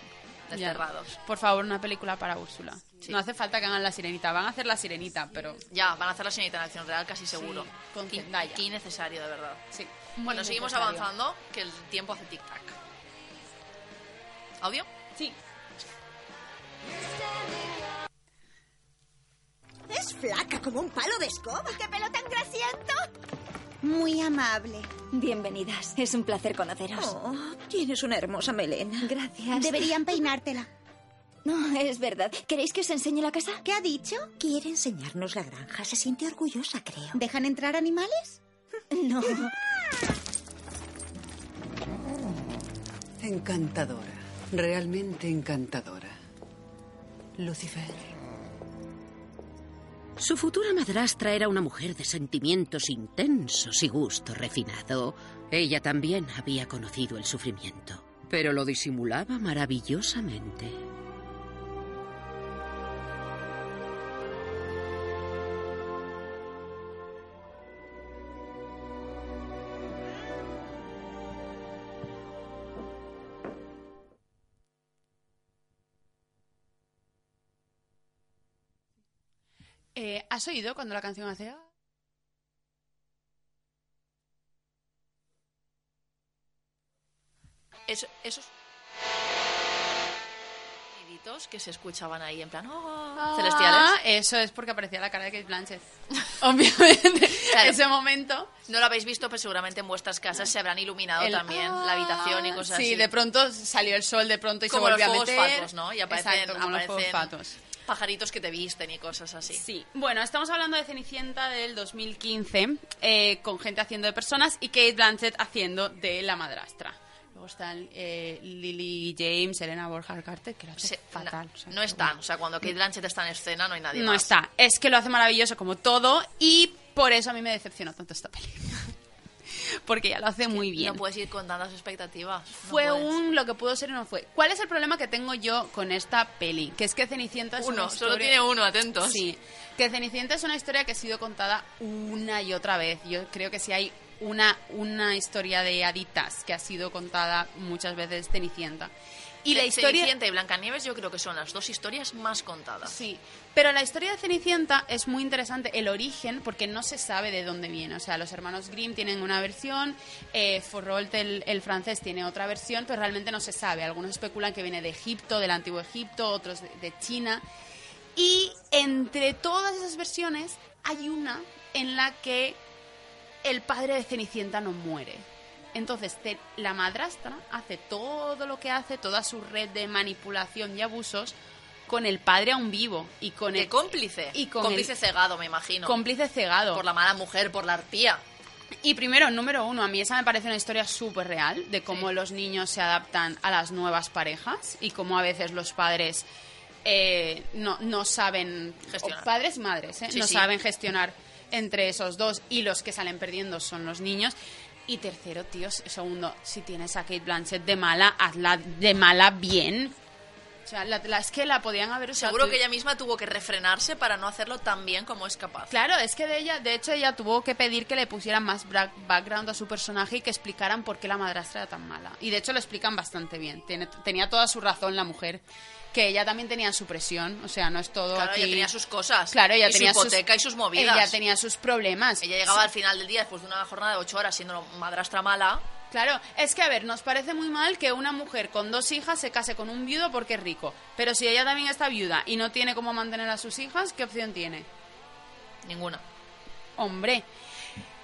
Ya. Desterrados. Por favor, una película para Úrsula. Sí. No hace falta que hagan la sirenita. Van a hacer la sirenita, pero Ya, van a hacer la señorita en acción real casi seguro. Sí, con Qué- innecesario, de verdad. sí. Bueno, seguimos avanzando, que el tiempo hace tic-tac. ¿Audio? Sí. Es flaca como un palo de escoba. ¡Qué pelo tan grasiento! Muy amable. Bienvenidas. Es un placer conoceros. Oh, tienes una hermosa melena. Gracias. Deberían peinártela. No, es verdad. ¿Queréis que os enseñe la casa? ¿Qué ha dicho? Quiere enseñarnos la granja. Se siente orgullosa, creo. ¿Dejan entrar animales? No. Encantadora. Realmente encantadora. Lucifer. Su futura madrastra era una mujer de sentimientos intensos y gusto refinado. Ella también había conocido el sufrimiento, pero lo disimulaba maravillosamente. Eh, ¿Has oído cuando la canción hace... Eso- esos soniditos que se escuchaban ahí en plan "Oh", Ah, celestiales. Eso es porque aparecía la cara de Kate Blanchett. Obviamente. Claro. Ese momento. No lo habéis visto, pero seguramente en vuestras casas se habrán iluminado el- también la habitación y cosas sí, así. de pronto salió el sol, de pronto y Como se los volvió a fuegos meter. fatos, ¿no? Y aparecen, Exacto, como los aparecen fatos. pajaritos que te visten y cosas así. Sí, bueno, estamos hablando de Cenicienta del 2015, eh, con gente haciendo de personas y Kate Blanchett haciendo de la madrastra. Luego están eh, Lily James, Elena Borja Carter, que lo hace Se- fatal. no, o sea, no están. O sea, cuando Kate Blanchett está en escena no hay nadie No más. está. Es que lo hace maravilloso como todo y por eso a mí me decepcionó tanto esta peli. Porque ya lo hace muy bien. No puedes ir con tantas expectativas. No fue puedes. un lo que pudo ser y no fue. ¿Cuál es el problema que tengo yo con esta peli? Que es que Cenicienta es Uno, una solo historia- tiene uno, atentos. Sí, que Cenicienta es una historia que ha sido contada una y otra vez. Yo creo que si hay una, una historia de haditas que ha sido contada muchas veces Cenicienta. Y la historia... Cenicienta y Blancanieves yo creo que son las dos historias más contadas. Sí, pero la historia de Cenicienta es muy interesante, el origen, porque no se sabe de dónde viene. O sea, los hermanos Grimm tienen una versión, eh, Forrolt, el, el francés, tiene otra versión, pero realmente no se sabe. Algunos especulan que viene de Egipto, del antiguo Egipto, otros de, de China. Y entre todas esas versiones hay una en la que el padre de Cenicienta no muere. Entonces, te- la madrastra hace todo lo que hace, toda su red de manipulación y abusos con el padre aún vivo y con De el cómplice. y con cómplice el- cegado, me imagino. cómplice cegado. Por la mala mujer, por la arpía. Y primero, número uno, a mí esa me parece una historia súper real de cómo Sí. los niños se adaptan a las nuevas parejas y cómo a veces los padres eh, no, no saben, Gestionar. padres madres, ¿eh? Sí, no sí. saben gestionar entre esos dos y los que salen perdiendo son los niños. Y tercero, tíos, segundo, si tienes a Kate Blanchett de mala, hazla de mala bien. O sea, la, la- es que la podían haber usado. Seguro que ella misma tuvo que refrenarse para no hacerlo tan bien como es capaz. Claro, es que de ella, de hecho, ella tuvo que pedir que le pusieran más background a su personaje y que explicaran por qué la madrastra era tan mala. Y de hecho lo explican bastante bien. Tiene- tenía toda su razón la mujer, que ella también tenía su presión, o sea, no es todo Claro, aquí. ella tenía sus cosas. Claro, ella y tenía su hipoteca y sus movidas. Ella tenía sus problemas. Ella llegaba Sí. al final del día después de una jornada de ocho horas siendo madrastra mala. Claro, es que a ver, nos parece muy mal que una mujer con dos hijas se case con un viudo porque es rico. Pero si ella también está viuda y no tiene cómo mantener a sus hijas, ¿qué opción tiene? Ninguna. Hombre.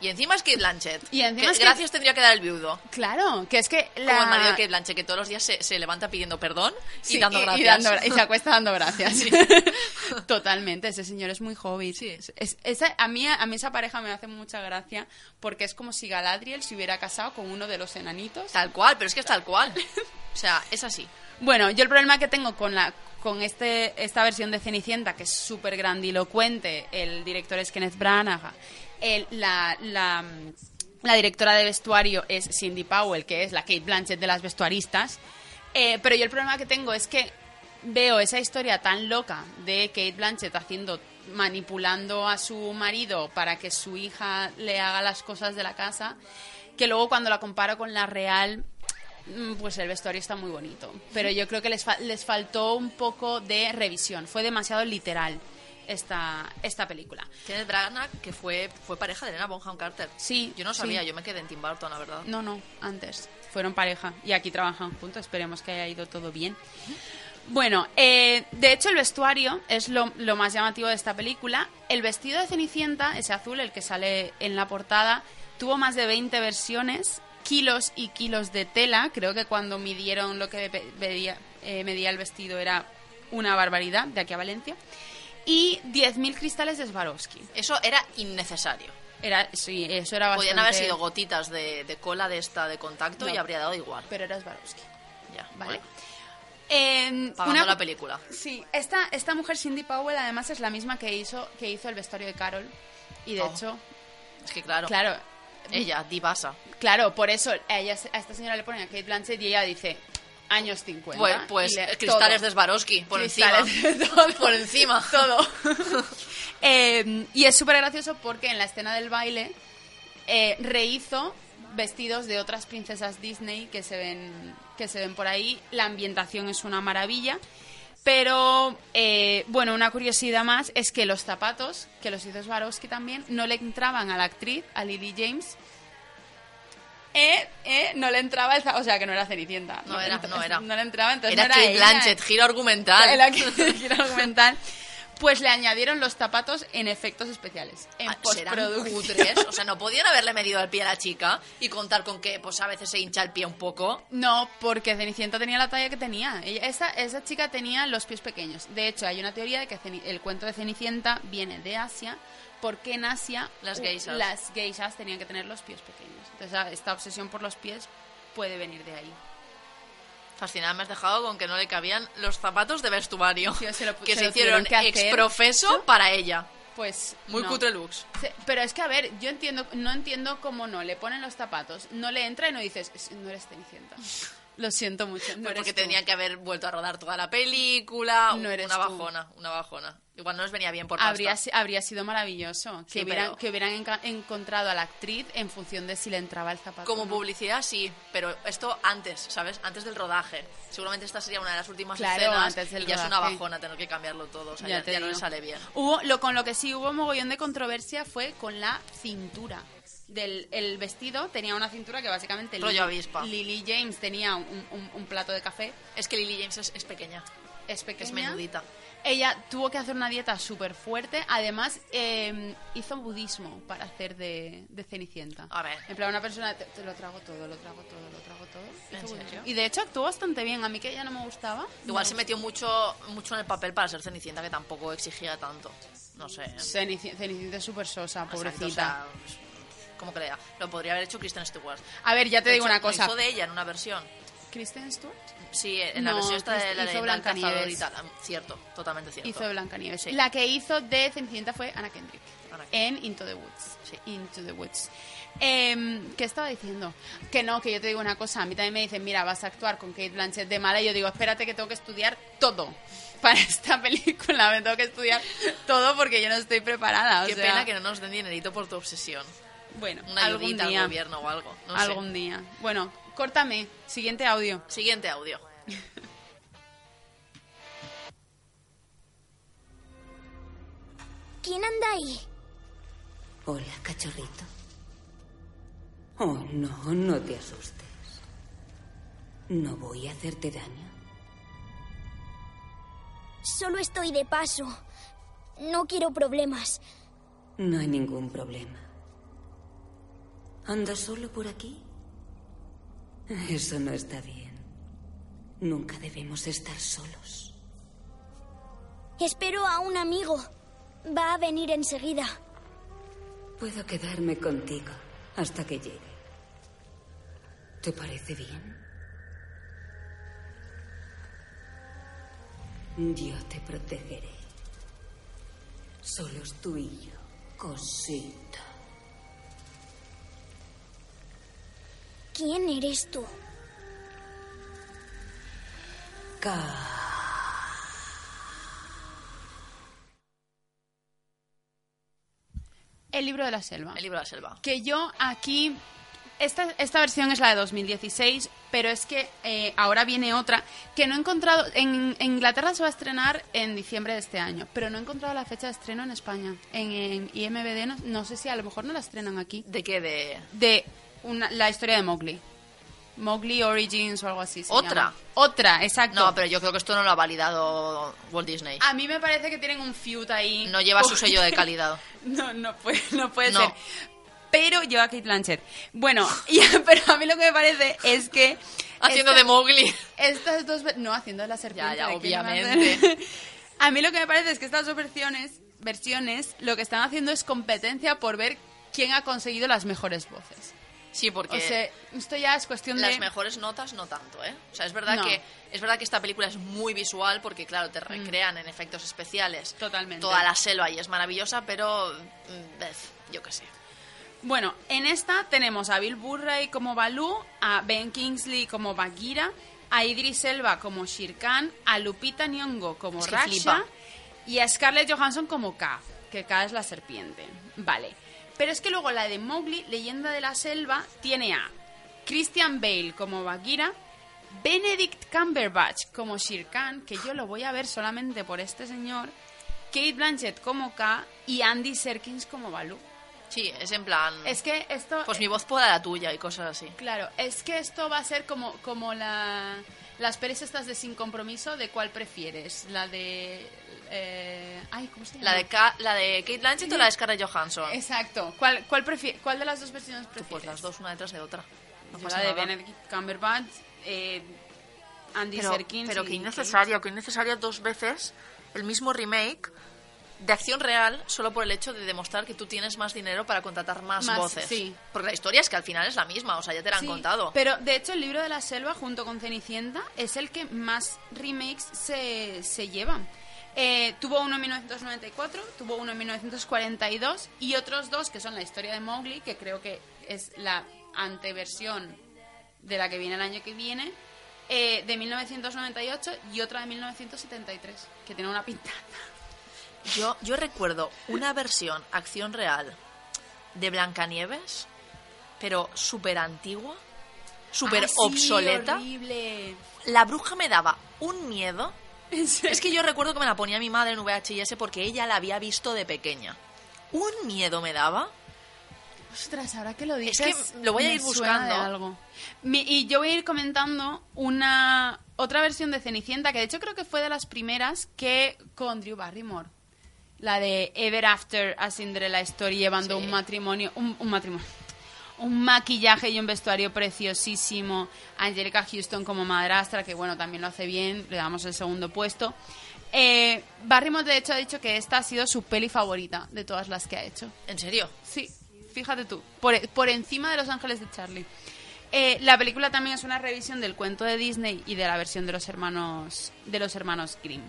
Y encima es Kate Blanchett. Y encima que es que- gracias tendría que dar el viudo. Claro, que es que la... Como el marido de Kate Blanchett, que todos los días se, se levanta pidiendo perdón y Sí, dando y- y gracias. dando y se acuesta dando gracias. Sí. Totalmente, ese señor es muy hobbit. Es- es- esa- a, mí, a mí esa pareja me hace mucha gracia porque es como si Galadriel se hubiera casado con uno de los enanitos. Tal cual, pero es que es tal cual. O sea, es así. Bueno, yo el problema que tengo con la con este esta versión de Cenicienta que es súper grandilocuente, el director es Kenneth Branagh, el- la, la, la directora de vestuario es Cindy Powell, que es la Kate Blanchett de las vestuaristas, eh, pero yo el problema que tengo es que veo esa historia tan loca de Kate Blanchett haciendo manipulando a su marido para que su hija le haga las cosas de la casa que luego cuando la comparo con la real mm, pues el vestuario está muy bonito. Pero yo creo que les, fa- les faltó un poco de revisión. Fue demasiado literal esta, esta película Kenneth Branagh, que fue, fue pareja de Elena Bonham Carter. Sí. Yo no sabía, sí. yo me quedé en Tim Burton, la verdad. No, no, antes. Fueron pareja y aquí trabajan juntos. Esperemos que haya ido todo bien. Bueno, eh, de hecho el vestuario es lo, lo más llamativo de esta película. El vestido de Cenicienta, ese azul, el que sale en la portada, tuvo más de 20 versiones, kilos y kilos de tela. Creo que cuando midieron lo que eh, medía el vestido era una barbaridad, de aquí a Valencia. Y 10.000 cristales de Swarovski. Eso era innecesario. Era, sí, eso era bastante... Podían haber sido gotitas de, de cola de esta de contacto No. y habría dado igual. Pero era Swarovski. Ya, ¿Vale? bueno, En pagando una- la película. Sí, esta, esta mujer Cindy Powell además es la misma que hizo, que hizo el vestuario de Carol. Y de Oh. hecho, Es que claro. claro, Ella, divasa. claro, por eso a, ella, a esta señora le ponen a Kate Blanchett y ella dice años 50. Pues, pues le- cristales todo. de Swarovski, por Cristales encima. todo. Por encima. Todo. Eh, y es súper gracioso porque en la escena del baile eh, rehizo vestidos de otras princesas Disney que se ven que se ven por ahí. La ambientación es una maravilla. Pero, eh, bueno, una curiosidad más es que los zapatos, que los hizo Swarovski también, no le entraban a la actriz, a Lily James. Eh, eh, no le entraba el O sea, que no era Cenicienta. No era, no era. No le entraba, entonces Era no era Kate ella. Blanchett, giro argumental. Era giro argumental. Pues le añadieron los zapatos en efectos especiales. En Ah, cutres. O sea, no podían haberle medido el pie a la chica y contar con que pues a veces se hincha el pie un poco. No, porque Cenicienta tenía la talla que tenía. Ella- esa, esa chica tenía los pies pequeños. De hecho, hay una teoría de que el cuento de Cenicienta viene de Asia, porque en Asia Las geishas. las geishas tenían que tener los pies pequeños. Entonces, esta obsesión por los pies puede venir de ahí. Fascinada me has dejado con que no le cabían los zapatos de vestuario. Se lo- que se hicieron que exprofeso para ella. Pues Muy no. cutre looks. Pero es que, a ver, yo entiendo, no entiendo cómo no. Le ponen los zapatos, no le entra y no dices, "Es- no eres Cenicienta. Lo siento mucho. No porque tú". tenían que haber vuelto a rodar toda la película. No eres una tú. bajona, una bajona. Igual no les venía bien por Habría, pasta. si- habría sido maravilloso que Sí, hubieran, pero- que hubieran encontrado a la actriz en función de si le entraba el zapato. Como no. publicidad sí, pero esto antes, ¿sabes? Antes del rodaje. Seguramente esta sería una de las últimas Claro, escenas antes del y ya es una bajona tener que cambiarlo todo. O sea, Ya ya, no le sale bien. Hubo, lo, con lo que sí hubo mogollón de controversia fue con la cintura. Del, el vestido tenía una cintura que básicamente Rollo Lily, avispa. Lily James tenía un, un- un plato de café. Es que Lily James es, es pequeña. Es pequeña. Es menudita. Ella tuvo que hacer una dieta súper fuerte. Además, eh, hizo budismo para hacer de, de Cenicienta. A ver. En plan, una persona, te, te lo trago todo, lo trago todo, lo trago todo. ¿En serio? Y de hecho actuó bastante bien. A mí que ella no me gustaba. Igual no. se metió mucho, mucho en el papel para ser Cenicienta, que tampoco exigía tanto. No sé. Cenici- Cenicienta es súper sosa, Exacto, pobrecita. o sea, ¿Cómo crea? Lo podría haber hecho Kristen Stewart. A ver, ya te De digo hecho, una lo cosa. hizo de ella en una versión. Kristen Stewart. Sí, en la No, versión esta de la hizo de Blanca. Cazador y tal. Cierto, totalmente cierto. Hizo de Blancanieves. Sí. La que hizo de Cenicienta fue Anna Kendrick. Anna En Into the Woods. Into the Woods. Em, ¿Qué estaba diciendo? Que no, que yo te digo una cosa. A mí también me dicen, mira, vas a actuar con Kate Blanchett de mala. Y yo digo, espérate que tengo que estudiar todo. Para esta película me tengo que estudiar todo porque yo no estoy preparada. o Qué sea, pena que no nos den dinerito por tu obsesión. Bueno, Una algún día. al gobierno o algo. No sé. algún día. Bueno, córtame. Siguiente audio. Siguiente audio. ¿Quién anda ahí? Hola, cachorrito. Oh, no, no te asustes. No voy a hacerte daño. Solo estoy de paso. No quiero problemas. No hay ningún problema. ¿Andas solo por aquí? Eso no está bien. Nunca debemos estar solos. Espero a un amigo. Va a venir enseguida. Puedo quedarme contigo hasta que llegue. ¿Te parece bien? Yo te protegeré. Solos tú y yo, cosita. ¿Quién eres tú? El libro de la selva. El libro de la selva. Que yo aquí. Esta, esta versión es la de 2016, pero es que eh, ahora viene otra que no he encontrado. En, en Inglaterra se va a estrenar en diciembre de este año, pero no he encontrado la fecha de estreno en España. En, en IMBD, no, no sé si a lo mejor no la estrenan aquí. ¿De qué? De. De una- la historia de Mowgli. Mowgli Origins o algo así. se ¿Otra? llama. Otra, exacto. No, pero yo creo que esto no lo ha validado Walt Disney. A mí me parece que tienen un feud ahí. No lleva su sello de calidad. No, no puede, no puede No. ser. Pero lleva a Kate Blanchett. Bueno, y- pero a mí lo que me parece es que... Haciendo esta- de Mowgli. Estas dos... No, haciendo de la serpiente. Ya, ya, ¿de qué iba a obviamente. A mí lo que me parece es que estas dos versiones, versiones lo que están haciendo es competencia por ver quién ha conseguido las mejores voces. Sí, porque O sea, esto ya es cuestión las de... mejores notas no tanto, ¿eh? O sea, es verdad No. que es verdad que esta película es muy visual porque claro, te recrean en efectos especiales Mm. Totalmente. toda la selva y es maravillosa, pero mm, yo qué sé. Bueno, en esta tenemos a Bill Murray como Balú, a Ben Kingsley como Bagheera, a Idris Elba como Shere Khan, a Lupita Nyong'o como Raksha y a Scarlett Johansson como K, que K es la serpiente. Vale. Pero es que luego la de Mowgli, Leyenda de la Selva, tiene a Christian Bale como Bagheera, Benedict Cumberbatch como Shere Khan, que yo lo voy a ver solamente por este señor, Kate Blanchett como K y Andy Serkins como Balú. Sí, es en plan Es que esto... pues mi voz pueda la tuya y cosas así. Claro, es que esto va a ser como, como la, las pelis estas de sin compromiso, de cuál prefieres. La de... eh, ay, ¿cómo se llama? La de Ka- la de Kate Blanchett o la de Scarlett Johansson. Exacto. ¿Cuál, cuál, ¿Cuál de las dos versiones prefieres? Pues las dos una detrás de otra. No Yo pasa la de nada. Benedict Cumberbatch, eh, Andy pero, Serkins pero que innecesario, que innecesario dos veces el mismo remake de acción real solo por el hecho de demostrar que tú tienes más dinero para contratar más, Más, voces. sí. Porque la historia es que al final es la misma, o sea, ya te la han Sí, contado. Pero de hecho el libro de la selva junto con Cenicienta es el que más remakes se, se llevan. Eh, tuvo uno en 1994, tuvo uno en 1942 y otros dos que son la historia de Mowgli, que creo que es la anteversión de la que viene el año que viene, eh, de 1998 y otra de 1973, que tiene una pintada. Yo, yo recuerdo una versión acción real de Blancanieves, pero súper antigua, súper Ah, sí, obsoleta. horrible. La bruja me daba un miedo. Es que yo recuerdo que me la ponía mi madre en VHS porque ella la había visto de pequeña. Un miedo me daba. Ostras, ahora que lo Es dices, que lo voy a ir buscando. algo. Mi- y yo voy a ir comentando una otra versión de Cenicienta que de hecho creo que fue de las primeras que con Drew Barrymore. La de Ever After a Cinderella Story llevando un matrimonio, un, un matrimonio, un maquillaje y un vestuario preciosísimo. Angelica Houston como madrastra, que bueno, también lo hace bien, le damos el segundo puesto. Eh, Barrymore de hecho ha dicho que esta ha sido su peli favorita de todas las que ha hecho. ¿En serio? Sí, fíjate tú, por, por encima de Los Ángeles de Charlie. Eh, la película también es una revisión del cuento de Disney y de la versión de los hermanos de los hermanos Grimm.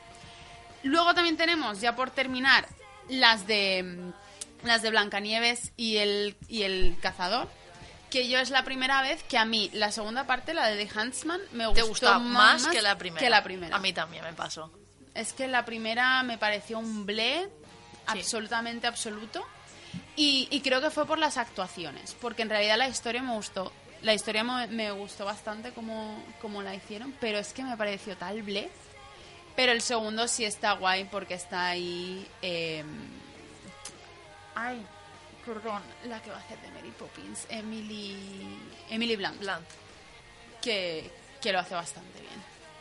Luego también tenemos, ya por terminar, las de mm, las de Blancanieves y el y el cazador. Que yo es la primera vez que a mí la segunda parte, la de The Huntsman, me gustó ¿Te gusta más, que la primera? que la primera. A mí también me pasó. Es que la primera me pareció un ble absolutamente absoluto. Y, y creo que fue por las actuaciones, porque en realidad la historia me gustó. La historia me, me gustó bastante como, como la hicieron, pero es que me pareció tal ble. Pero el segundo sí está guay porque está ahí. eh, ay, perdón, la que va a hacer de Mary Poppins, Emily. Emily Blunt. Que, que lo hace bastante bien.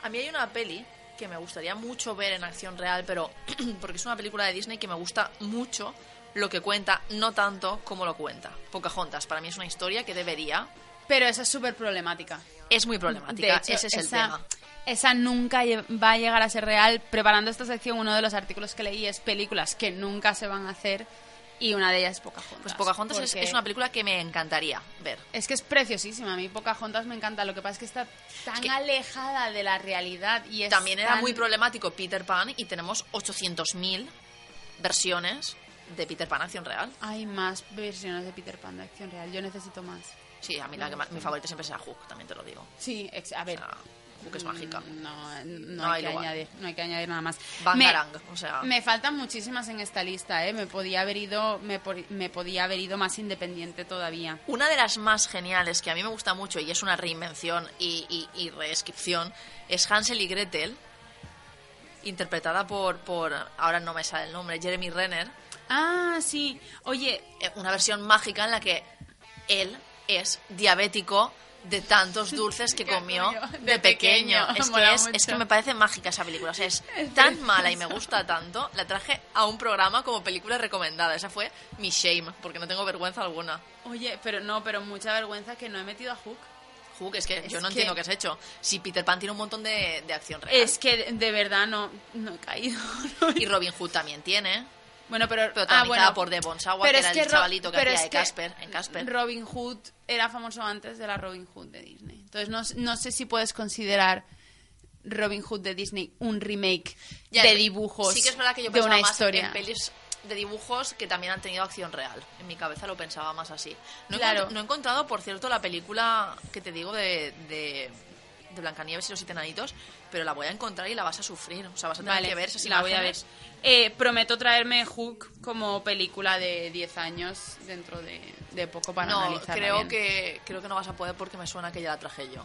A mí hay una peli que me gustaría mucho ver en acción real, pero porque es una película de Disney que me gusta mucho lo que cuenta, no tanto como lo cuenta. Pocahontas, para mí es una historia que debería... Pero esa es súper problemática. Es muy problemática, hecho, ese es el esa- tema. Esa nunca va a llegar a ser real. Preparando esta sección, uno de los artículos que leí es películas que nunca se van a hacer y una de ellas es Pocahontas. Pues Pocahontas es, una película que me encantaría ver. Es que es preciosísima. A mí Pocahontas me encanta. Lo que pasa es que está tan alejada de la realidad y es También era tan- muy problemático Peter Pan y tenemos 800.000 versiones de Peter Pan acción real. Hay más versiones de Peter Pan de acción real. Yo necesito más. Sí, a mí la que más- mi favorita siempre será Hook, también te lo digo. Sí, a ver. Hook es mágica. No, no, No hay hay que lugar. añadir, no hay que añadir nada más. Bangarang, o sea. me faltan muchísimas en esta lista, ¿eh? Me podía haber ido, me, me podía haber ido más independiente todavía. Una de las más geniales que a mí me gusta mucho y es una reinvención y, y- y reescripción es Hansel y Gretel, interpretada por, por, ahora no me sale el nombre, Jeremy Renner. Ah, sí. Oye, una versión mágica en la que él es diabético de tantos dulces que comió de pequeño. Es, que es, es que me parece mágica esa película. O sea, es tan mala y me gusta tanto. La traje a un programa como película recomendada. Esa fue mi shame, porque no tengo vergüenza alguna. Oye, pero no, pero mucha vergüenza que no he metido a Hook. Hook, es que Es yo no que- entiendo qué has hecho. Si Peter Pan tiene un montón de, de acción real. Es que de- verdad no, no he caído. Y Robin Hood también tiene. Bueno, pero, Protagonizada ah, bueno, por Devon Sawa, pero que era que el chavalito que hacía de Casper en Casper. Robin Hood era famoso antes de la Robin Hood de Disney. Entonces no, no sé si puedes considerar Robin Hood de Disney un remake Ya, de dibujos Sí que es verdad que yo de pensaba una más historia. en pelis de dibujos que también han tenido acción real. En mi cabeza lo pensaba más así. No, he Claro. encont- no he encontrado, por cierto, la película que te digo de, de, de Blancanieves y los siete enanitos, pero la voy a encontrar y la vas a sufrir. O sea, vas a tener Vale, que ver esas la voy a ver. Eh, prometo traerme Hook como película de 10 años dentro de, de poco para no, analizarla creo bien. que, creo que no vas a poder porque me suena que ya la traje yo.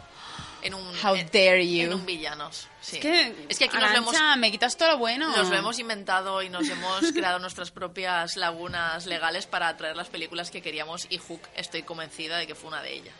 En un, How en- dare you. En un villanos. Sí. Es que, es que aquí nos lo hemos Arantxa, me quitas todo lo bueno. Nos lo hemos inventado y nos hemos creado nuestras propias lagunas legales para traer las películas que queríamos y Hook estoy convencida de que fue una de ellas.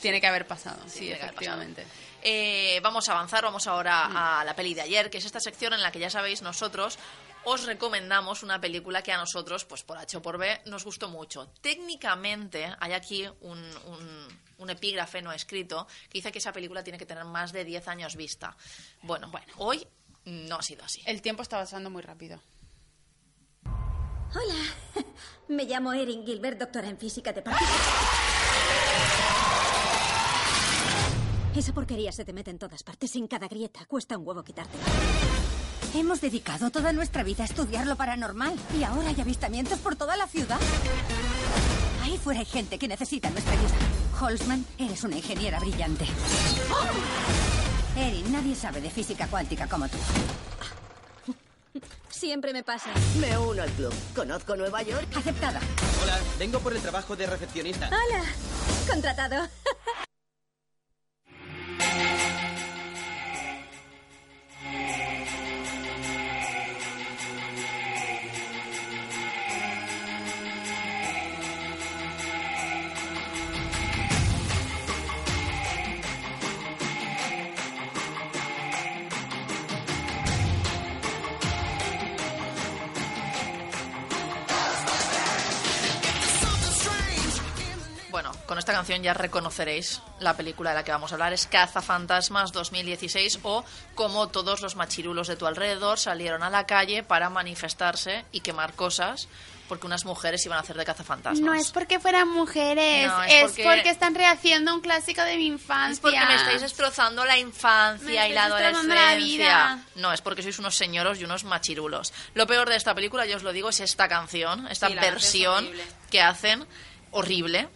Tiene que haber pasado, sí, efectivamente. Eh, vamos a avanzar, vamos ahora Mm. a la peli de ayer, que es esta sección en la que ya sabéis nosotros os recomendamos una película que a nosotros, pues por H o por B, nos gustó mucho. Técnicamente hay aquí un, un- un epígrafe no escrito que dice que esa película tiene que tener más de 10 años vista. Bueno, bueno, hoy no ha sido así. El tiempo está pasando muy rápido. Hola, me llamo Erin Gilbert, doctora en física de partículas. Esa porquería se te mete en todas partes, en cada grieta. Cuesta un huevo quitártela. Hemos dedicado toda nuestra vida a estudiar lo paranormal y ahora hay avistamientos por toda la ciudad. Ahí fuera hay gente que necesita nuestra ayuda. Holzman, eres una ingeniera brillante. Erin, nadie sabe de física cuántica como tú. Siempre me pasa. Me uno al club. Conozco Nueva York. Aceptada. Hola, vengo por el trabajo de recepcionista. Hola, contratado. Esta canción ya reconoceréis la película de la que vamos a hablar. Es Cazafantasmas 2016 o como todos los machirulos de tu alrededor salieron a la calle para manifestarse y quemar cosas porque unas mujeres iban a hacer de cazafantasmas. No es porque fueran mujeres, No, es, es porque... porque- están rehaciendo un clásico de mi infancia. Es porque me estáis destrozando la infancia Me y la adolescencia. la vida. No, es porque sois unos señoros y unos machirulos. Lo peor de esta película, yo os lo digo, es esta canción, esta Sí, es versión que hacen horrible.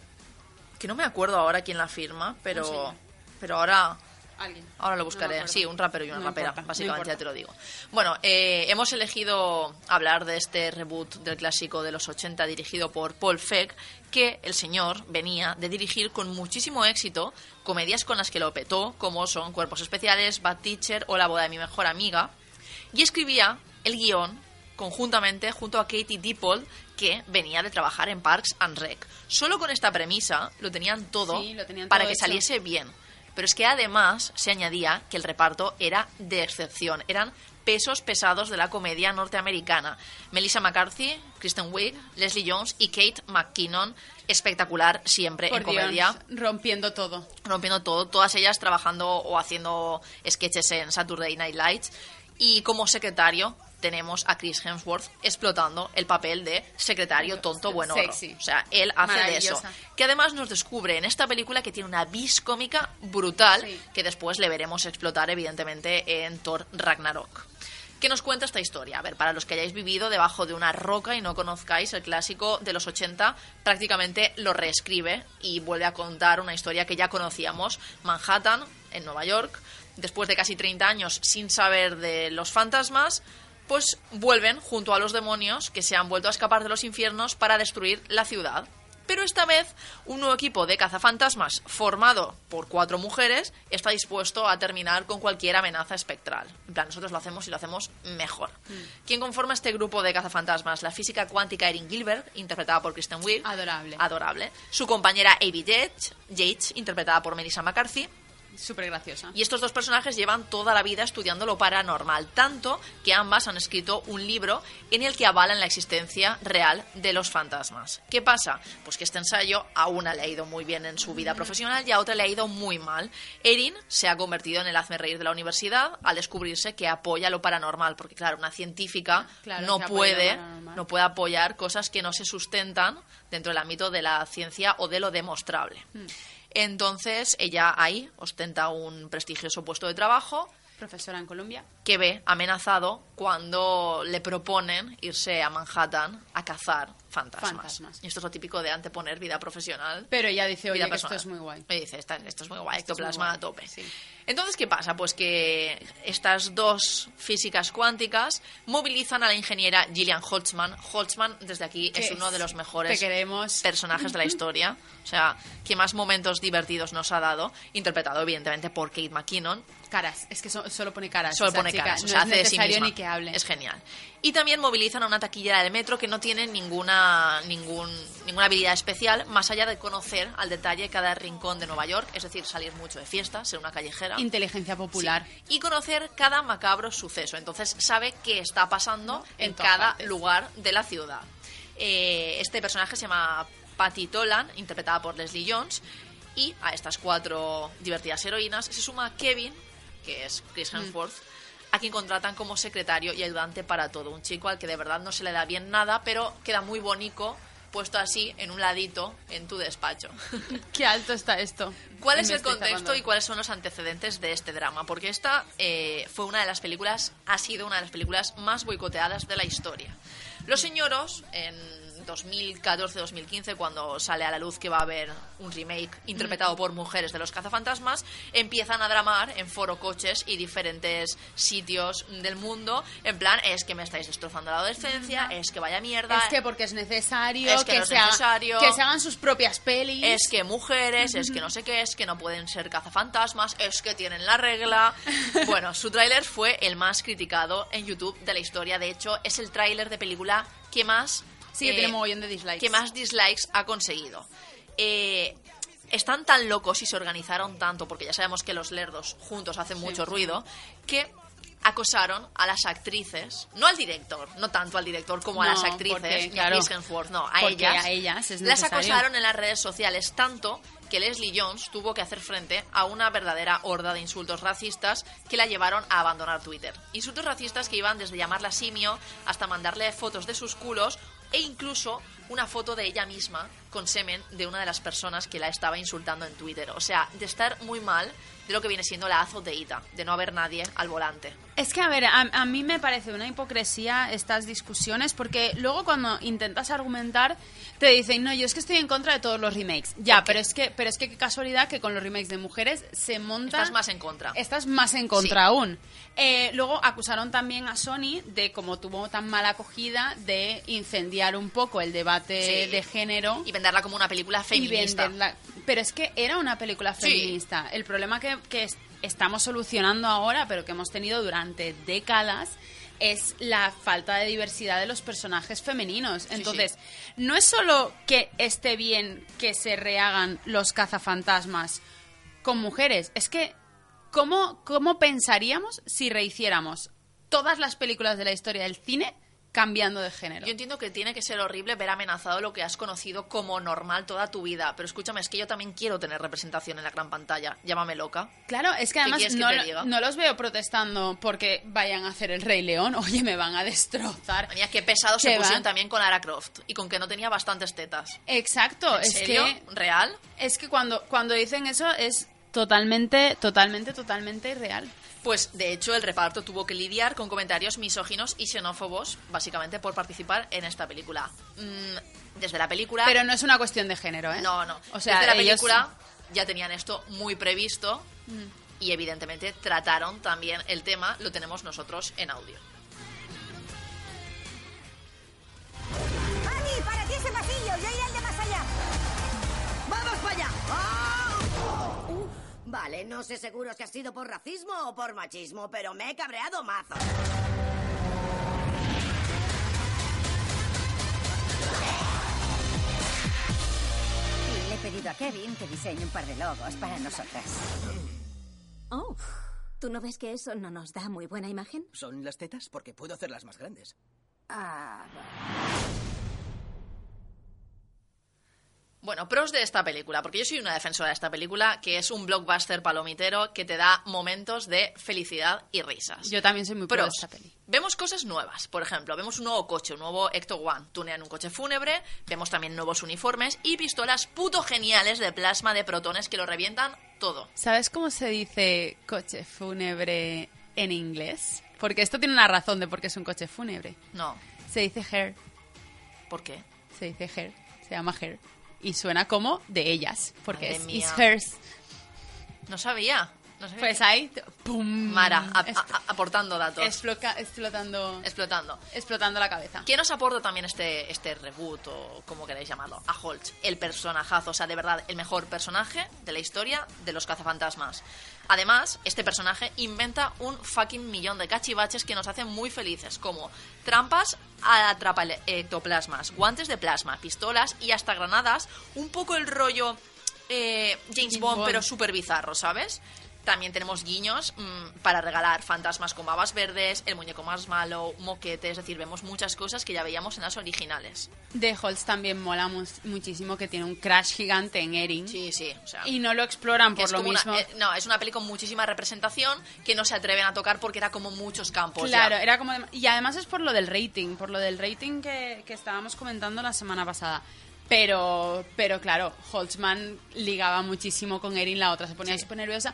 Que no me acuerdo ahora quién la firma, pero, pero ahora Alguien. Ahora lo buscaré. sí, un rapero y una No rapera, importa, básicamente, ya te lo digo. Bueno, eh, hemos elegido hablar de este reboot del clásico de los 80 dirigido por Paul Feig, que el señor venía de dirigir con muchísimo éxito comedias con las que lo petó, como son Cuerpos Especiales, Bad Teacher o La boda de mi mejor amiga, y escribía el guion conjuntamente junto a Katie Dippold, que venía de trabajar en Parks and Rec. Solo con esta premisa lo tenían todo Sí, lo tenían para todo que hecho. saliese bien. Pero es que además se añadía que el reparto era de excepción. Eran pesos pesados de la comedia norteamericana. Melissa McCarthy, Kristen Wiig, Leslie Jones y Kate McKinnon. Espectacular siempre Por en comedia. Dios, rompiendo todo. Rompiendo todo. Todas ellas trabajando o haciendo sketches en Saturday Night Lights. Y como secretario tenemos a Chris Hemsworth explotando el papel de secretario tonto bueno. Sexy. O sea, él hace de eso. Que además nos descubre en esta película que tiene una vis cómica brutal Sí. que después le veremos explotar evidentemente en Thor Ragnarok. ¿Qué nos cuenta esta historia? A ver, para los que hayáis vivido debajo de una roca y no conozcáis el clásico de los 80, prácticamente lo reescribe y vuelve a contar una historia que ya conocíamos. Manhattan, en Nueva York, después de casi 30 años sin saber de los fantasmas, pues vuelven junto a los demonios que se han vuelto a escapar de los infiernos para destruir la ciudad. Pero esta vez, un nuevo equipo de cazafantasmas formado por cuatro mujeres está dispuesto a terminar con cualquier amenaza espectral. En plan, nosotros lo hacemos y lo hacemos mejor. ¿Quién conforma este grupo de cazafantasmas? La física cuántica Erin Gilbert, interpretada por Kristen Wiig. Adorable. Adorable. Su compañera Yates, Yates, interpretada por Melissa McCarthy. Súper graciosa. Y estos dos personajes llevan toda la vida estudiando lo paranormal, tanto que ambas han escrito un libro en el que avalan la existencia real de los fantasmas. ¿Qué pasa? Pues que este ensayo a una le ha ido muy bien en su vida profesional y a otra le ha ido muy mal. Erin se ha convertido en el hazme reír de la universidad al descubrirse que apoya lo paranormal, porque claro, una científica Claro, no puede no puede apoyar cosas que no se sustentan dentro del ámbito de la ciencia o de lo demostrable. Mm. Entonces, ella ahí ostenta un prestigioso puesto de trabajo Profesora en Colombia. que ve amenazado cuando le proponen irse a Manhattan a cazar fantasmas. Fantasmas. Y esto es lo típico de anteponer vida profesional. Pero ella dice, oye, que esto es muy guay. Me dice, "Esta- esto es muy guay, Esto muy ectoplasma guay, a tope. Entonces, ¿qué pasa? Pues que estas dos físicas cuánticas movilizan a la ingeniera Gillian Holtzman. Holtzman, desde aquí, es uno de los mejores personajes de la historia. O sea, que más momentos divertidos nos ha dado, interpretado evidentemente por Kate McKinnon. Caras, es que so- solo pone caras. Solo pone chica. caras, o No sea, es hace de sí misma. ni que hable. Es genial. Y también movilizan a una taquillera del metro que no tiene ninguna, ningún, ninguna habilidad especial, más allá de conocer al detalle cada rincón de Nueva York, es decir, salir mucho de fiesta, ser una callejera. Inteligencia popular. Sí. Y conocer cada macabro suceso. Entonces sabe qué está pasando en, cada partes. lugar de la ciudad. Eh, este personaje se llama Patty Tolan, interpretada por Leslie Jones. Y a estas cuatro divertidas heroínas se suma Kevin, que es Chris Mm. Hemsworth, a quien contratan como secretario y ayudante para todo. Un chico al que de verdad no se le da bien nada, pero queda muy bonito puesto así en un ladito en tu despacho. Qué alto está esto. ¿Cuál es el contexto y cuáles son los antecedentes de este drama? Porque esta eh, fue una de las películas, ha sido una de las películas más boicoteadas de la historia. Los señoros, en 2014-2015, cuando sale a la luz que va a haber un remake interpretado por mujeres de los cazafantasmas, empiezan a dramar en foro coches y diferentes sitios del mundo, en plan, es que me estáis destrozando la adolescencia, es que vaya mierda, Es que porque es necesario, Es que no es se haga- necesario. que se hagan sus propias pelis. es que mujeres, es que no sé qué, es que no pueden ser cazafantasmas, es que tienen la regla. Bueno, su tráiler fue el más criticado en YouTube de la historia. De hecho, es el tráiler de película que más... Sí, que tiene mogollón de dislikes. Que más dislikes ha conseguido. Eh, están tan locos y se organizaron tanto, porque ya sabemos que los lerdos juntos hacen mucho ruido, que acosaron a las actrices, no al director, no tanto al director como a No, las actrices, porque, ni claro, a Chris Hemsworth, no, a ellas. a ellas es las acosaron en las redes sociales tanto que Leslie Jones tuvo que hacer frente a una verdadera horda de insultos racistas que la llevaron a abandonar Twitter. Insultos racistas que iban desde llamarla simio hasta mandarle fotos de sus culos e incluso una foto de ella misma con semen de una de las personas que la estaba insultando en Twitter. O sea, de estar muy mal de lo que viene siendo la azoteíta, de no haber nadie al volante. Es que, a ver, a, a mí me parece una hipocresía estas discusiones porque luego cuando intentas argumentar te dicen, no, yo es que estoy en contra de todos los remakes. Ya, pero es que pero es que qué casualidad que con los remakes de mujeres se monta... Estás más en contra. Estás más en contra Sí. aún. Eh, luego acusaron también a Sony de, como tuvo tan mala acogida, de incendiar un poco el debate Sí. de género. Y venderla como una película feminista. Y venderla. Pero es que era una película Sí. feminista. El problema que, que es- estamos solucionando ahora, pero que hemos tenido durante décadas, es la falta de diversidad de los personajes femeninos. Entonces, no es solo que esté bien que se rehagan los cazafantasmas con mujeres, es que ¿cómo, cómo pensaríamos si rehiciéramos todas las películas de la historia del cine cambiando de género? Yo entiendo que tiene que ser horrible ver amenazado lo que has conocido como normal toda tu vida, pero escúchame, es que yo también quiero tener representación en la gran pantalla. Llámame loca. Claro, es que ¿Qué además quieres que no, no los veo protestando porque vayan a hacer el Rey León. Oye, me van a destrozar. Mira, qué pesado se pusieron también con Lara Croft y con que no tenía bastantes tetas. Exacto, ¿En es serio? que ¿Real? es que cuando cuando dicen eso es totalmente totalmente totalmente irreal. Pues de hecho el reparto tuvo que lidiar con comentarios misóginos y xenófobos, básicamente por participar en esta película. Mm, desde la película... Pero no es una cuestión de género, ¿eh? No, no. O sea, desde la ellos- película ya tenían esto muy previsto Mm. y evidentemente trataron también el tema, lo tenemos nosotros en audio. ¡Annie, para ti ese pasillo! ¡Yo iré al de más allá! ¡Vamos para allá! ¡Ah! Vale, no sé seguro si ha sido por racismo o por machismo, pero me he cabreado mazo. Y le he pedido a Kevin que diseñe un par de logos para nosotras. Oh, ¿tú no ves que eso no nos da muy buena imagen? ¿Son las tetas? Porque puedo hacerlas más grandes. Ah, Bueno, pros de esta película, porque yo soy una defensora de esta película, que es un blockbuster palomitero que te da momentos de felicidad y risas. Yo también soy muy pro de Pros. esta peli. Vemos cosas nuevas, por ejemplo, vemos un nuevo coche, un nuevo Ecto One, tunean un coche fúnebre, vemos también nuevos uniformes y pistolas puto geniales de plasma de protones que lo revientan todo. ¿Sabes cómo se dice coche fúnebre en inglés? Porque esto tiene una razón de por qué es un coche fúnebre. No. Se dice hair. ¿Por qué? Se dice hair. Se llama hair. Y suena como de ellas. Porque Madre es mía. is hers. No sabía. No sabía Pues que- ahí, ¡pum! Mara, a- a- aportando datos. exploca- explotando, Explotando. explotando la cabeza. ¿Quién nos aporta también este, este reboot o como queréis llamarlo? A Holtz, el personajazo, o sea, de verdad, el mejor personaje de la historia de los cazafantasmas. Además, este personaje inventa un fucking millón de cachivaches que nos hacen muy felices, como trampas a atrapa ectoplasmas, guantes de plasma, pistolas y hasta granadas, un poco el rollo eh, James, James Bond, Bond. pero súper bizarro, ¿sabes? También tenemos guiños mm, para regalar fantasmas con babas verdes, el muñeco más malo, moquete, es decir, vemos muchas cosas que ya veíamos en las originales. De Holtz también mola mu- muchísimo que tiene un crash gigante en Erin. Sí, sí, o sea, Y no lo exploran por es lo una- mismo. eh, no, es una peli con muchísima representación que no se atreven a tocar porque era como muchos campos. Claro, ya. era como... de- Y además es por lo del rating, por lo del rating que, que estábamos comentando la semana pasada. Pero, pero claro, Holtzman ligaba muchísimo con Erin, la otra se ponía súper nerviosa.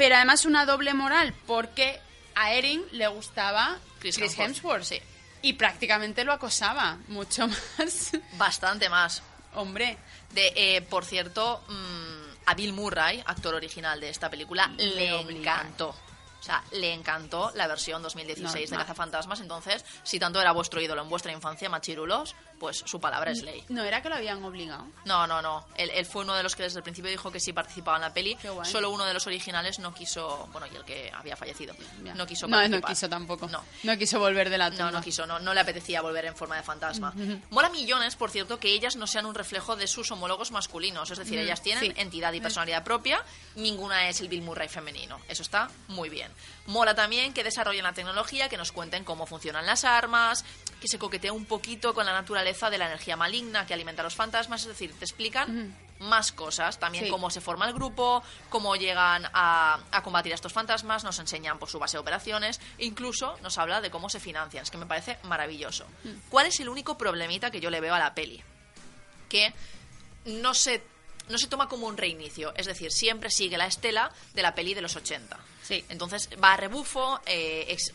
Pero además una doble moral, porque a Erin le gustaba Chris Chris, Hemsworth, Hemsworth. Y prácticamente lo acosaba, mucho más. Bastante más. Hombre. De, eh, por cierto, mm, a Bill Murray, actor original de esta película, Le le encantó. O sea, le encantó la versión 2016 de Normal. Cazafantasmas. Entonces, si tanto era vuestro ídolo en vuestra infancia, machirulos, pues su palabra es ley. No era que lo habían obligado. No, no, no. Él, él fue uno de los que desde el principio dijo que sí participaba en la peli. Solo uno de los originales no quiso, bueno, y el que había fallecido, Ya. no quiso No, participar. no quiso tampoco. No. No quiso volver de la No, tumba. no quiso, no, no le apetecía volver en forma de fantasma. Mola millones, por cierto, que ellas no sean un reflejo de sus homólogos masculinos. Es decir, Mm, ellas tienen sí. entidad y Mm. personalidad propia, ninguna es el Bill Murray femenino. Eso está muy bien. Mola también que desarrollen la tecnología, que nos cuenten cómo funcionan las armas, que se coquetea un poquito con la naturaleza de la energía maligna que alimenta a los fantasmas. Es decir, te explican más cosas, también Sí. cómo se forma el grupo, cómo llegan a, a combatir a estos fantasmas, nos enseñan por su base de operaciones, e incluso nos habla de cómo se financian, es que me parece maravilloso. Mm. ¿Cuál es el único problemita que yo le veo a la peli? Que no se, no se toma como un reinicio, es decir, siempre sigue la estela de la peli de los 80. Sí. Entonces va a rebufo, eh, ex-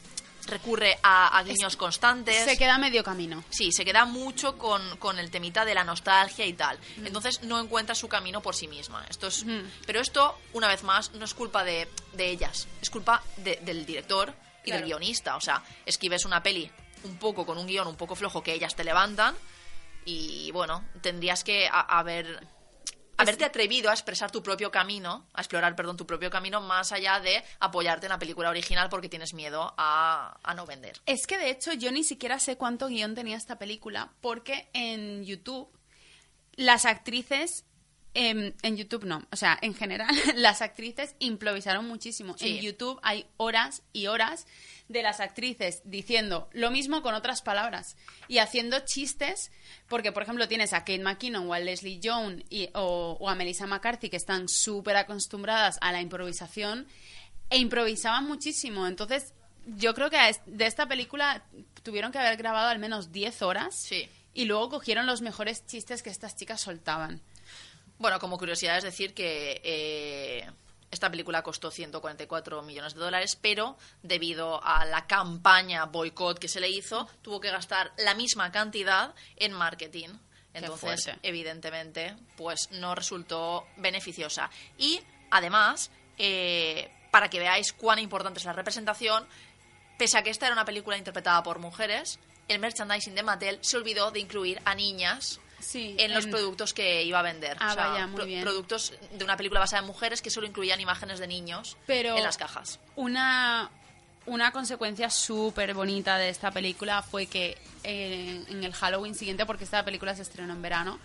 recurre a, a guiños constantes. Se queda medio camino. Sí, se queda mucho con, con el temita de la nostalgia y tal. Mm. Entonces no encuentra su camino por sí misma. Esto es, Pero esto, una vez más, no es culpa de, de ellas, es culpa de- del director y Claro. del guionista. O sea, es que ves una peli un poco con un guion un poco flojo que ellas te levantan y bueno, tendrías que haber haberte atrevido a expresar tu propio camino, a explorar, perdón, tu propio camino más allá de apoyarte en la película original porque tienes miedo a, a no vender. Es que de hecho yo ni siquiera sé cuánto guion tenía esta película, porque en YouTube las actrices. em, en YouTube no, o sea, en general las actrices improvisaron muchísimo. Sí. En YouTube hay horas y horas de las actrices diciendo lo mismo con otras palabras y haciendo chistes, porque por ejemplo tienes a Kate McKinnon o a Leslie Jones y- o, o a Melissa McCarthy que están súper acostumbradas a la improvisación e improvisaban muchísimo. Entonces, yo creo que de esta película tuvieron que haber grabado al menos 10 horas y luego cogieron los mejores chistes que estas chicas soltaban. Bueno, como curiosidad es decir que eh, esta película costó 144 millones de dólares, pero debido a la campaña boicot que se le hizo, tuvo que gastar la misma cantidad en marketing. Entonces, evidentemente, pues no resultó beneficiosa. Y, además, eh, para que veáis cuán importante es la representación, pese a que esta era una película interpretada por mujeres, el merchandising de Mattel se olvidó de incluir a niñas en los en- productos que iba a vender. Ah, O sea, vaya, muy pro- bien. Productos de una película basada en mujeres que solo incluían imágenes de niños Pero en las cajas. Una, una consecuencia súper bonita de esta película fue que eh, en el Halloween siguiente, porque esta película se estrenó en verano,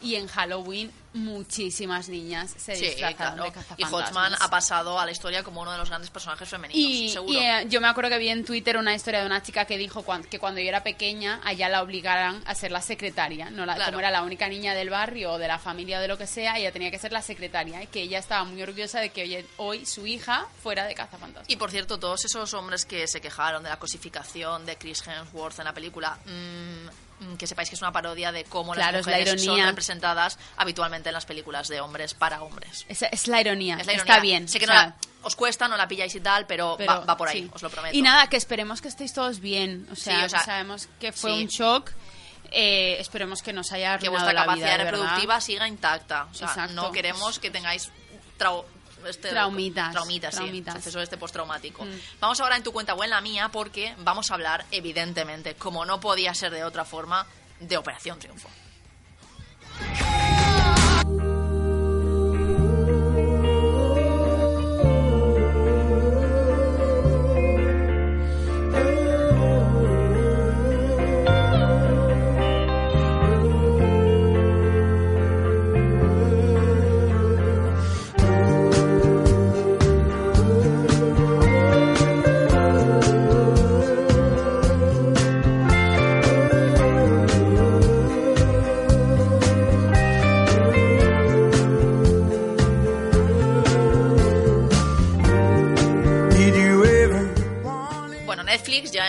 y en Halloween muchísimas niñas se Sí, disfrazaron claro. de Y. Hodgman ha pasado a la historia como uno de los grandes personajes femeninos, Y, seguro. y, eh, yo me acuerdo que vi en Twitter una historia de una chica que dijo cuan- que cuando yo era pequeña, allá la obligaran a ser la secretaria. No la, Claro. Como era la única niña del barrio o de la familia o de lo que sea, ella tenía que ser la secretaria. Y que ella estaba muy orgullosa de que hoy su hija fuera de cazafantasmas. Y por cierto, todos esos hombres que se quejaron de la cosificación de Chris Hemsworth en la película, mm, mm, que sepáis que es una parodia de cómo Claro, las es la mujeres son representadas habitualmente en las películas de hombres para hombres. Es, es la ironía. Es la ironía. Está bien. Sé que o no la- os cuesta, no la pilláis y tal, pero, pero va, va por ahí, sí. os lo prometo. Y nada, que esperemos que estéis todos bien. O sea, Sí, o sea, que sabemos que fue un shock. Eh, esperemos que nos haya que vuestra la vida, capacidad verdad. reproductiva siga intacta. O sea, Exacto. no queremos que tengáis trau- este- Traumitas. Traumitas, sí. Traumitas. Suceso este postraumático. Mm. Vamos ahora en tu cuenta o en la mía porque vamos a hablar, evidentemente, como no podía ser de otra forma, de Operación Triunfo.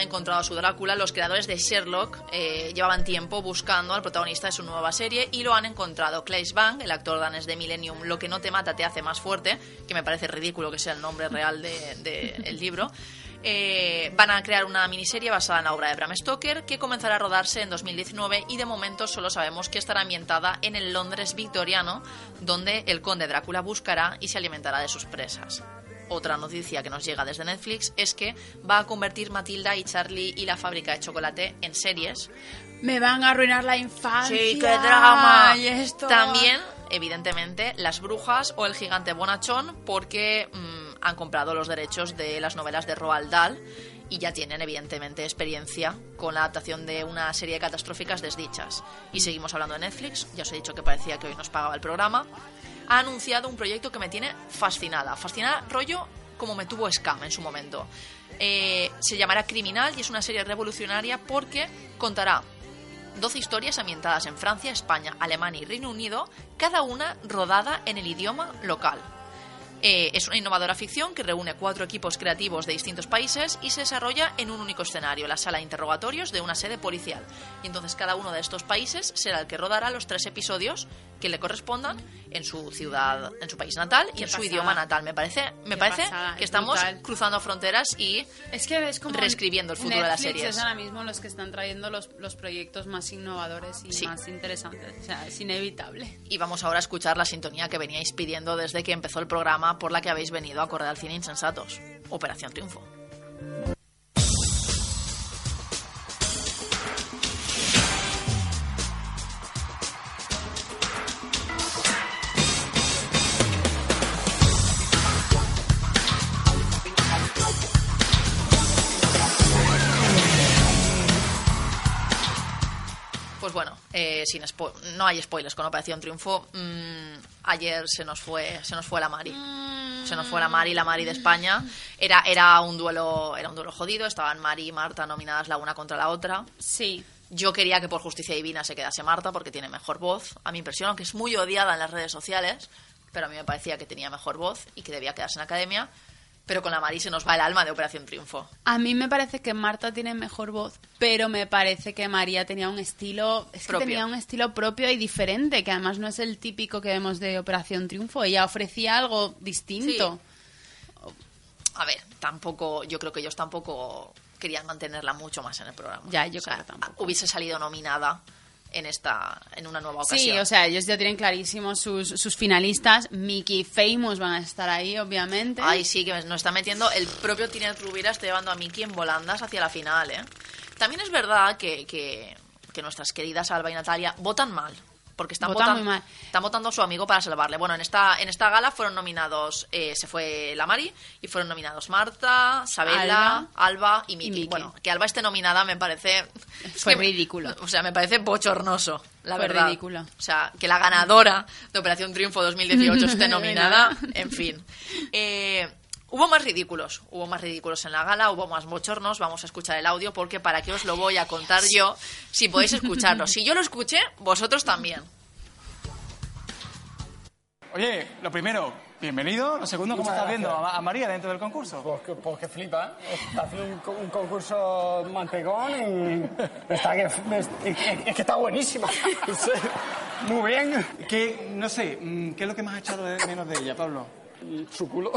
Encontrado a su Drácula. Los creadores de Sherlock eh, llevaban tiempo buscando al protagonista de su nueva serie y lo han encontrado. Claes Bang, el actor danés de Millennium, Lo que no te mata te hace más fuerte, que me parece ridículo que sea el nombre real del de, el libro. Eh, van a crear una miniserie basada en la obra de Bram Stoker que comenzará a rodarse en 2019 y de momento solo sabemos que estará ambientada en el Londres victoriano, donde el conde Drácula buscará y se alimentará de sus presas. Otra noticia que nos llega desde Netflix es que va a convertir Matilda y Charlie y la fábrica de chocolate en series. Me van a arruinar la infancia. ¡Sí, qué drama! Y esto... También, evidentemente, Las Brujas o El Gigante Bonachón, porque mm, han comprado los derechos de las novelas de Roald Dahl y ya tienen, evidentemente, experiencia con la adaptación de una serie de catastróficas desdichas. Y seguimos hablando de Netflix, ya os he dicho que parecía que hoy nos pagaba el programa. Ha anunciado un proyecto que me tiene fascinada. Fascinada, rollo como me tuvo Scam en su momento. Eh, se llamará Criminal y es una serie revolucionaria porque contará 12 historias ambientadas en Francia, España, Alemania y Reino Unido, cada una rodada en el idioma local. Eh, es una innovadora ficción que reúne cuatro equipos creativos de distintos países y se desarrolla en un único escenario, la sala de interrogatorios de una sede policial. Y entonces cada uno de estos países será el que rodará los tres episodios que le correspondan en su ciudad, en su país natal y en su idioma natal. Me parece, me Qué parece pasada, que es estamos brutal. cruzando fronteras y Es que es como reescribiendo el futuro de las Netflix series. es ahora mismo los que están trayendo los, los proyectos más innovadores y Sí. más interesantes. O sea, es inevitable. Y vamos ahora a escuchar la sintonía que veníais pidiendo desde que empezó el programa por la que habéis venido a correr al cine insensatos. Operación Triunfo. Eh, sin no hay spoilers con Operación Triunfo. Mm, ayer se nos fue, se nos fue la Mari. Se nos fue la Mari, la Mari de España. Era, era un duelo, era un duelo jodido. Estaban Mari y Marta nominadas la una contra la otra. Sí. Yo quería que por justicia divina se quedase Marta porque tiene mejor voz. A mi impresión, aunque es muy odiada en las redes sociales, pero a mí me parecía que tenía mejor voz y que debía quedarse en academia. Pero con la Mari se nos va el alma de Operación Triunfo. A mí me parece que Marta tiene mejor voz, pero me parece que María tenía un estilo, es que tenía un estilo propio y diferente, que además no es el típico que vemos de Operación Triunfo. Ella ofrecía algo distinto. A ver, tampoco, yo creo que ellos tampoco querían mantenerla mucho más en el programa. Ya, yo O sea, creo que tampoco. Hubiese salido nominada en esta, en una nueva ocasión. Sí, o sea, ellos ya tienen clarísimos sus, sus finalistas. Mickey y Famous van a estar ahí, obviamente. Ay, sí, que nos está metiendo. El propio Tinet Rubira está llevando a Miki en volandas hacia la final, ¿eh? También es verdad que, que, que nuestras queridas Alba y Natalia votan mal. Porque están, Votan votando, muy mal. están votando a su amigo para salvarle. Bueno, en esta, en esta gala fueron nominados, eh, se fue la Mari, y fueron nominados Marta, Sabela, Alba, Alba y, Miki. Bueno, que Alba esté nominada me parece... es Fue que- ridículo. O sea, me parece bochornoso, la Fue verdad. ridículo. O sea, que la ganadora de Operación Triunfo 2018 esté nominada, en fin. Eh, hubo más ridículos, hubo más ridículos en la gala, hubo más bochornos, vamos a escuchar el audio porque para qué os lo voy a contar yo si podéis escucharlo. Si yo lo escuché, vosotros también. Oye, lo primero, bienvenido. Lo segundo, ¿cómo Muchas estás viendo a, a María dentro del concurso? Pues que, pues que flipa. Está haciendo un, co- un concurso mantegón y está que, es, es que está buenísima. Muy bien. ¿Qué, no sé, mm, ¿qué es lo que más has echado de menos de ella, Pablo? Su culo.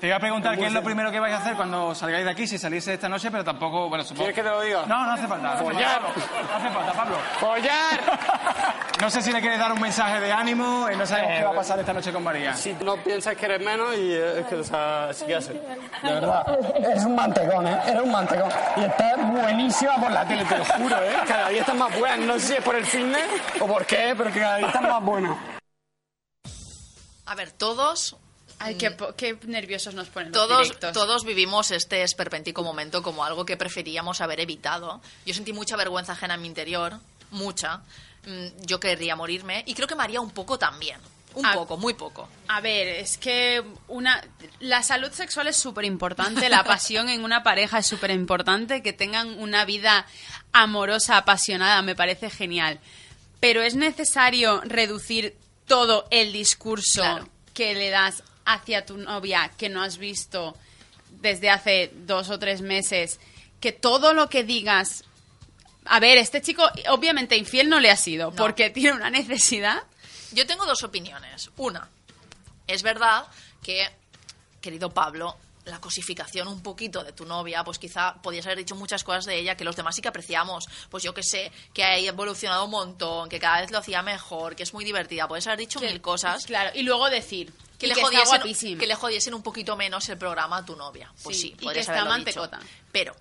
Te iba a preguntar qué es lo primero que vais a hacer cuando salgáis de aquí, si salís esta noche, pero tampoco, bueno, supongo... ¿Quieres que te lo diga? No, no hace falta. no hace Follar. falta, Pablo. No hace falta, Pablo. ¡Follar! No sé si le quieres dar un mensaje de ánimo y no sabemos qué va a pasar esta noche con María. Si no piensas que eres menos y eh, es que, o sea, sí que hace. De verdad. Eres un mantegón, ¿eh? Eres un mantegón. Y estás buenísima por la tele, te lo juro, ¿eh? Cada día estás más buena. No sé si es por el fitness o por qué, pero que cada día estás más buena. A ver, todos... Ay, qué, qué nerviosos nos ponen los Todos, directos. todos vivimos este esperpéntico momento como algo que preferíamos haber evitado. Yo sentí mucha vergüenza ajena en mi interior, mucha. Mm, Yo querría morirme y creo que María un poco también. Un Ah. poco, muy poco. A ver, es que una la salud sexual es súper importante, la pasión en una pareja es súper importante, que tengan una vida amorosa, apasionada, me parece genial. Pero es necesario reducir todo el discurso Claro. que le das hacia tu novia que no has visto desde hace dos o tres meses, que todo lo que digas... A ver, este chico obviamente infiel no le ha sido, porque tiene una necesidad. Yo tengo dos opiniones. Una, es verdad que, querido Pablo, la cosificación un poquito de tu novia, pues quizá podías haber dicho muchas cosas de ella que los demás sí que apreciamos. Pues yo que sé, que ha evolucionado un montón, que cada vez lo hacía mejor, que es muy divertida. Puedes haber dicho mil cosas. Claro, y luego decir que, y le que jodiesen, que le jodiesen un poquito menos el programa a tu novia. Pues sí, y que podrías está haberlo dicho. Pero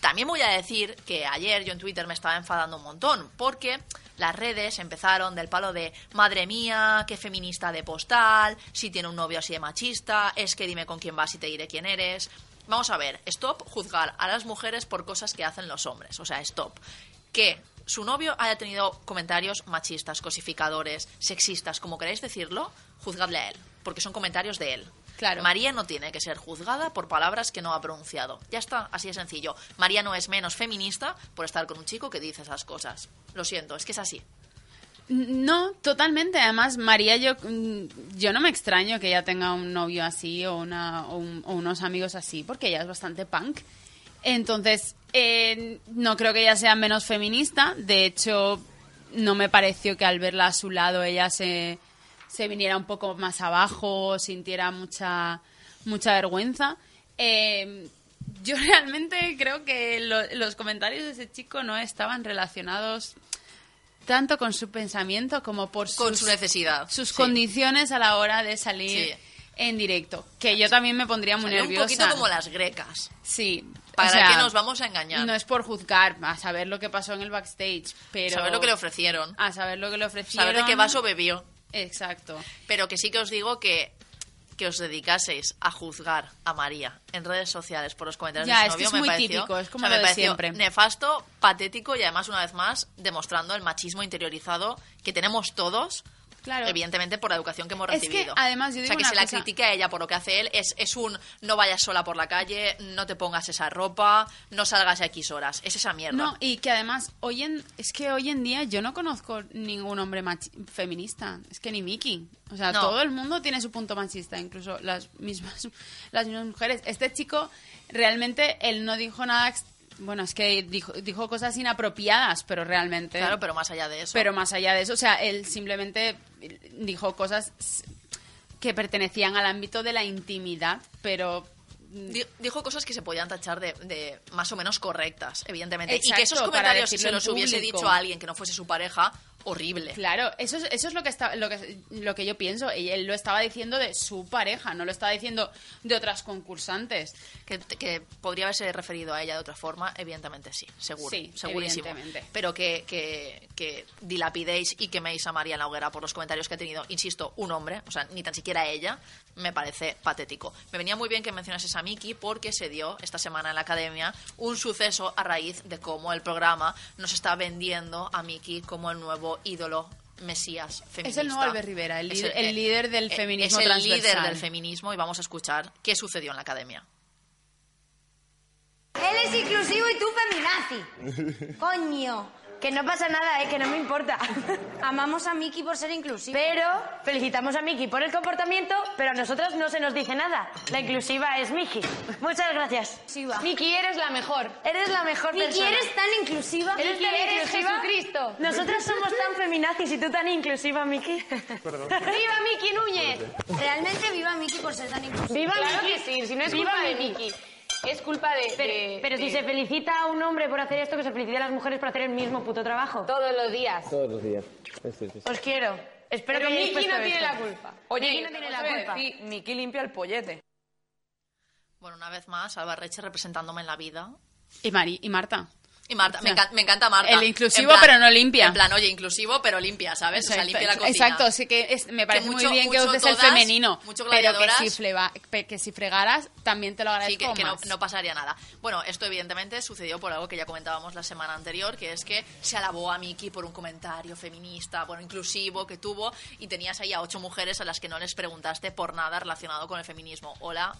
también voy a decir que ayer yo en Twitter me estaba enfadando un montón porque las redes empezaron del palo de madre mía, qué feminista de postal, si tiene un novio así de machista, es que dime con quién vas y te diré quién eres. Vamos a ver, stop juzgar a las mujeres por cosas que hacen los hombres. O sea, stop. Que su novio haya tenido comentarios machistas, cosificadores, sexistas, como queráis decirlo, juzgadle a él, porque son comentarios de él. Claro. María no tiene que ser juzgada por palabras que no ha pronunciado. Ya está, así de sencillo. María no es menos feminista por estar con un chico que dice esas cosas. Lo siento, es que es así. No, totalmente. Además, María, yo, mm, yo no me extraño que ella tenga un novio así o, una, o, un- o unos amigos así, porque ella es bastante punk. Entonces, eh, no creo que ella sea menos feminista. De hecho, no me pareció que al verla a su lado ella se, se viniera un poco más abajo, sintiera mucha, mucha vergüenza. Eh, yo realmente creo que lo- los comentarios de ese chico no estaban relacionados tanto con su pensamiento como por Con sus, su necesidad. sus sí. condiciones a la hora de salir Sí. en directo. Que yo también me pondría muy Salió nerviosa. Un poquito como las grecas. Sí. ¿Para o sea, qué nos vamos a engañar? No es por juzgar, a saber lo que pasó en el backstage, pero... Saber lo que le ofrecieron. A saber lo que le ofrecieron. Saber de qué vaso bebió. Exacto. Pero que sí que os digo que que os dedicaseis a juzgar a María en redes sociales por los comentarios Ya, de es su novio es me muy pareció, típico, es como o sea, lo me de siempre. nefasto, patético y además una vez más demostrando el machismo interiorizado que tenemos todos. Claro. Evidentemente por la educación que hemos Es que, recibido. además, yo o sea, digo que una se la critique a ella por lo que hace él es, es un no vayas sola por la calle, no te pongas esa ropa, no salgas a X horas. Es esa mierda. No, y que además, hoy en, es que hoy en día yo no conozco ningún hombre machi- feminista. Es que ni Mickey. O sea, No. todo el mundo tiene su punto machista, incluso las mismas, las mismas mujeres. Este chico, realmente, él no dijo nada... Bueno, es que dijo, dijo cosas inapropiadas, pero realmente... Claro, pero más allá de eso. Pero más allá de eso, o sea, él simplemente dijo cosas que pertenecían al ámbito de la intimidad, pero Di- Dijo cosas que se podían tachar de, de más o menos correctas, evidentemente. y que esos comentarios, si se los hubiese dicho a alguien que no fuese su pareja, horrible. Claro, eso es, eso es lo que está, lo que, lo que yo pienso. Y él lo estaba diciendo de su pareja, no lo estaba diciendo de otras concursantes. Que, que podría haberse referido a ella de otra forma, evidentemente sí, seguro. Sí, segurísimo. evidentemente. Pero que, que, que dilapidéis y queméis a María en la hoguera por los comentarios que ha tenido, insisto, un hombre, o sea, ni tan siquiera ella, me parece patético. Me venía muy bien que mencionases a Miki porque se dio esta semana en la academia un suceso a raíz de cómo el programa nos está vendiendo a Miki como el nuevo ídolo mesías feminista. Es el nuevo Albert Rivera, el, Es líder- el líder del eh, feminismo Es el transversal. líder del feminismo y vamos a escuchar qué sucedió en la academia. Él es inclusivo y tú feminazi. Coño. Que no pasa nada, ¿eh? que no me importa. Amamos a Miki por ser inclusivo. Pero felicitamos a Miki por el comportamiento, pero a nosotros no se nos dice nada. La inclusiva es Miki. Muchas gracias. Miki, eres la mejor. Eres la mejor Miki, persona. eres tan inclusiva. ¿Eres Miki, tan eres inclusiva? Jesucristo. Nosotros somos tan feminazis y tú tan inclusiva, Miki. ¡Viva Miki Núñez! Realmente viva Miki por ser tan inclusiva. ¡Viva Claro Miki! que sí, si no es Viva culpa de Miki. Miki. Es culpa de... Pero, pero si se felicita a un hombre por hacer esto, que se felicite a las mujeres por hacer el mismo puto trabajo. Todos los días. Todos los días. Es. Os quiero. Espero Pero que Miki no tiene esto. la culpa. Oye, Miki no tiene la culpa. Miki limpia el pollete. Bueno, una vez más, Alba Reche representándome en la vida. Y, Mari, y Marta. Y Marta, O me, sea, encan- me encanta Marta. el inclusivo, plan- pero no limpia. En plan, oye, inclusivo, pero limpia, ¿sabes? O sea, Exacto, limpia la cocina. Exacto, sí que es- me parece Que mucho- muy bien que uses el todas, femenino, mucho pero que si, que si fregaras también te lo Sí, agradezco que, que no, no pasaría nada. Bueno, esto evidentemente sucedió por algo que ya comentábamos la semana anterior, que es que se alabó a Miki por un comentario feminista, bueno, inclusivo que tuvo, y tenías ahí a ocho mujeres a las que no les preguntaste por nada relacionado con el feminismo. Hola,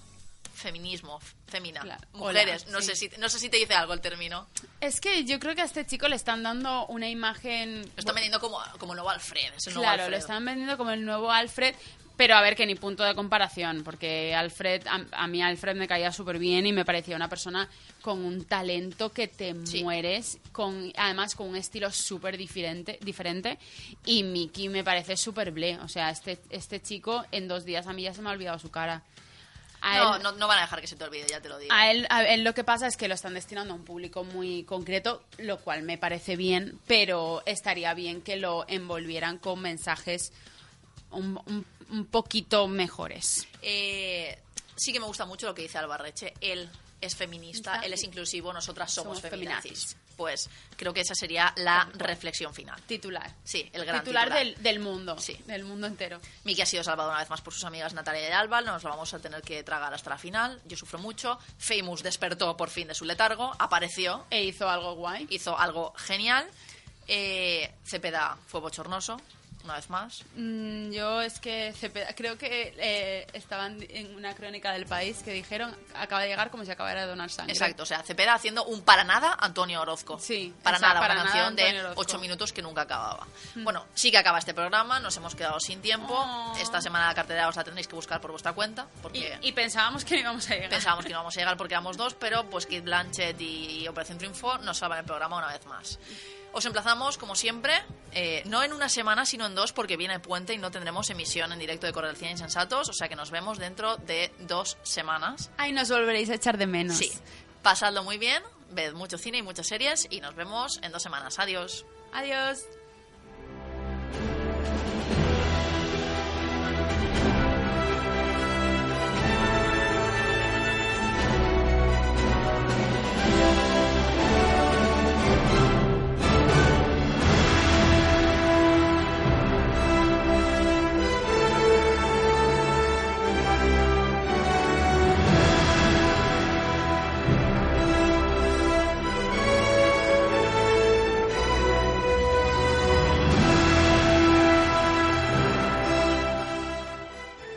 feminismo, femina, mujeres. Hola, no, sí. sé si, no sé si te dice algo el término. Es que yo creo que a este chico le están dando una imagen... Lo están vendiendo como, como nuevo Alfred. Es el nuevo Claro, Alfred. lo están vendiendo como el nuevo Alfred, pero a ver que ni punto de comparación, porque Alfred, a, a mí Alfred me caía súper bien y me parecía una persona con un talento que te mueres, con además con un estilo súper diferente, diferente, y Mickey me parece súper ble, o sea, este, este chico en dos días a mí ya se me ha olvidado su cara. A No, él- no, no van a dejar que se te olvide, ya te lo digo. a él, a él lo que pasa es que lo están destinando a un público muy concreto, lo cual me parece bien, pero estaría bien que lo envolvieran con mensajes un, un- un poquito mejores. Eh, sí que me gusta mucho lo que dice Albarreche. Él es feminista, él es inclusivo, nosotras somos, Somos feminazis. Pues creo que esa sería la reflexión final. Titular. Sí, el gran titular, titular. Del, del mundo, del mundo entero. Miki ha sido salvado una vez más por sus amigas Natalia y Alba, nos lo vamos a tener que tragar hasta la final. Yo sufro mucho. Famous despertó por fin de su letargo, apareció. E hizo algo guay. Hizo algo genial. Eh, Cepeda fue bochornoso. Una vez más. Mm, yo es que Cepeda, creo que eh, estaban en una crónica del país que dijeron acaba de llegar como si acabara de donar sangre. Exacto, o sea, Cepeda haciendo un para nada Antonio Orozco. Sí, Para o sea, nada, para una nada canción Antonio de Orozco. 8 minutos que nunca acababa. Mm. Bueno, sí que acaba este programa, nos hemos quedado sin tiempo. Oh. Esta semana la cartera os la tendréis que buscar por vuestra cuenta, porque Y pensábamos que no íbamos a llegar. pensábamos que no íbamos a llegar porque éramos dos, pero pues Kate Blanchett y Operación Triunfo nos salvan el programa una vez más. Os emplazamos, como siempre, eh, no en una semana, sino en dos, porque viene el puente y no tendremos emisión en directo de Corre del Cine Insensatos, o sea que nos vemos dentro de dos semanas. Ay, nos volveréis a echar de menos. Sí. Pasadlo muy bien, ved mucho cine y muchas series y nos vemos en dos semanas. Adiós. Adiós.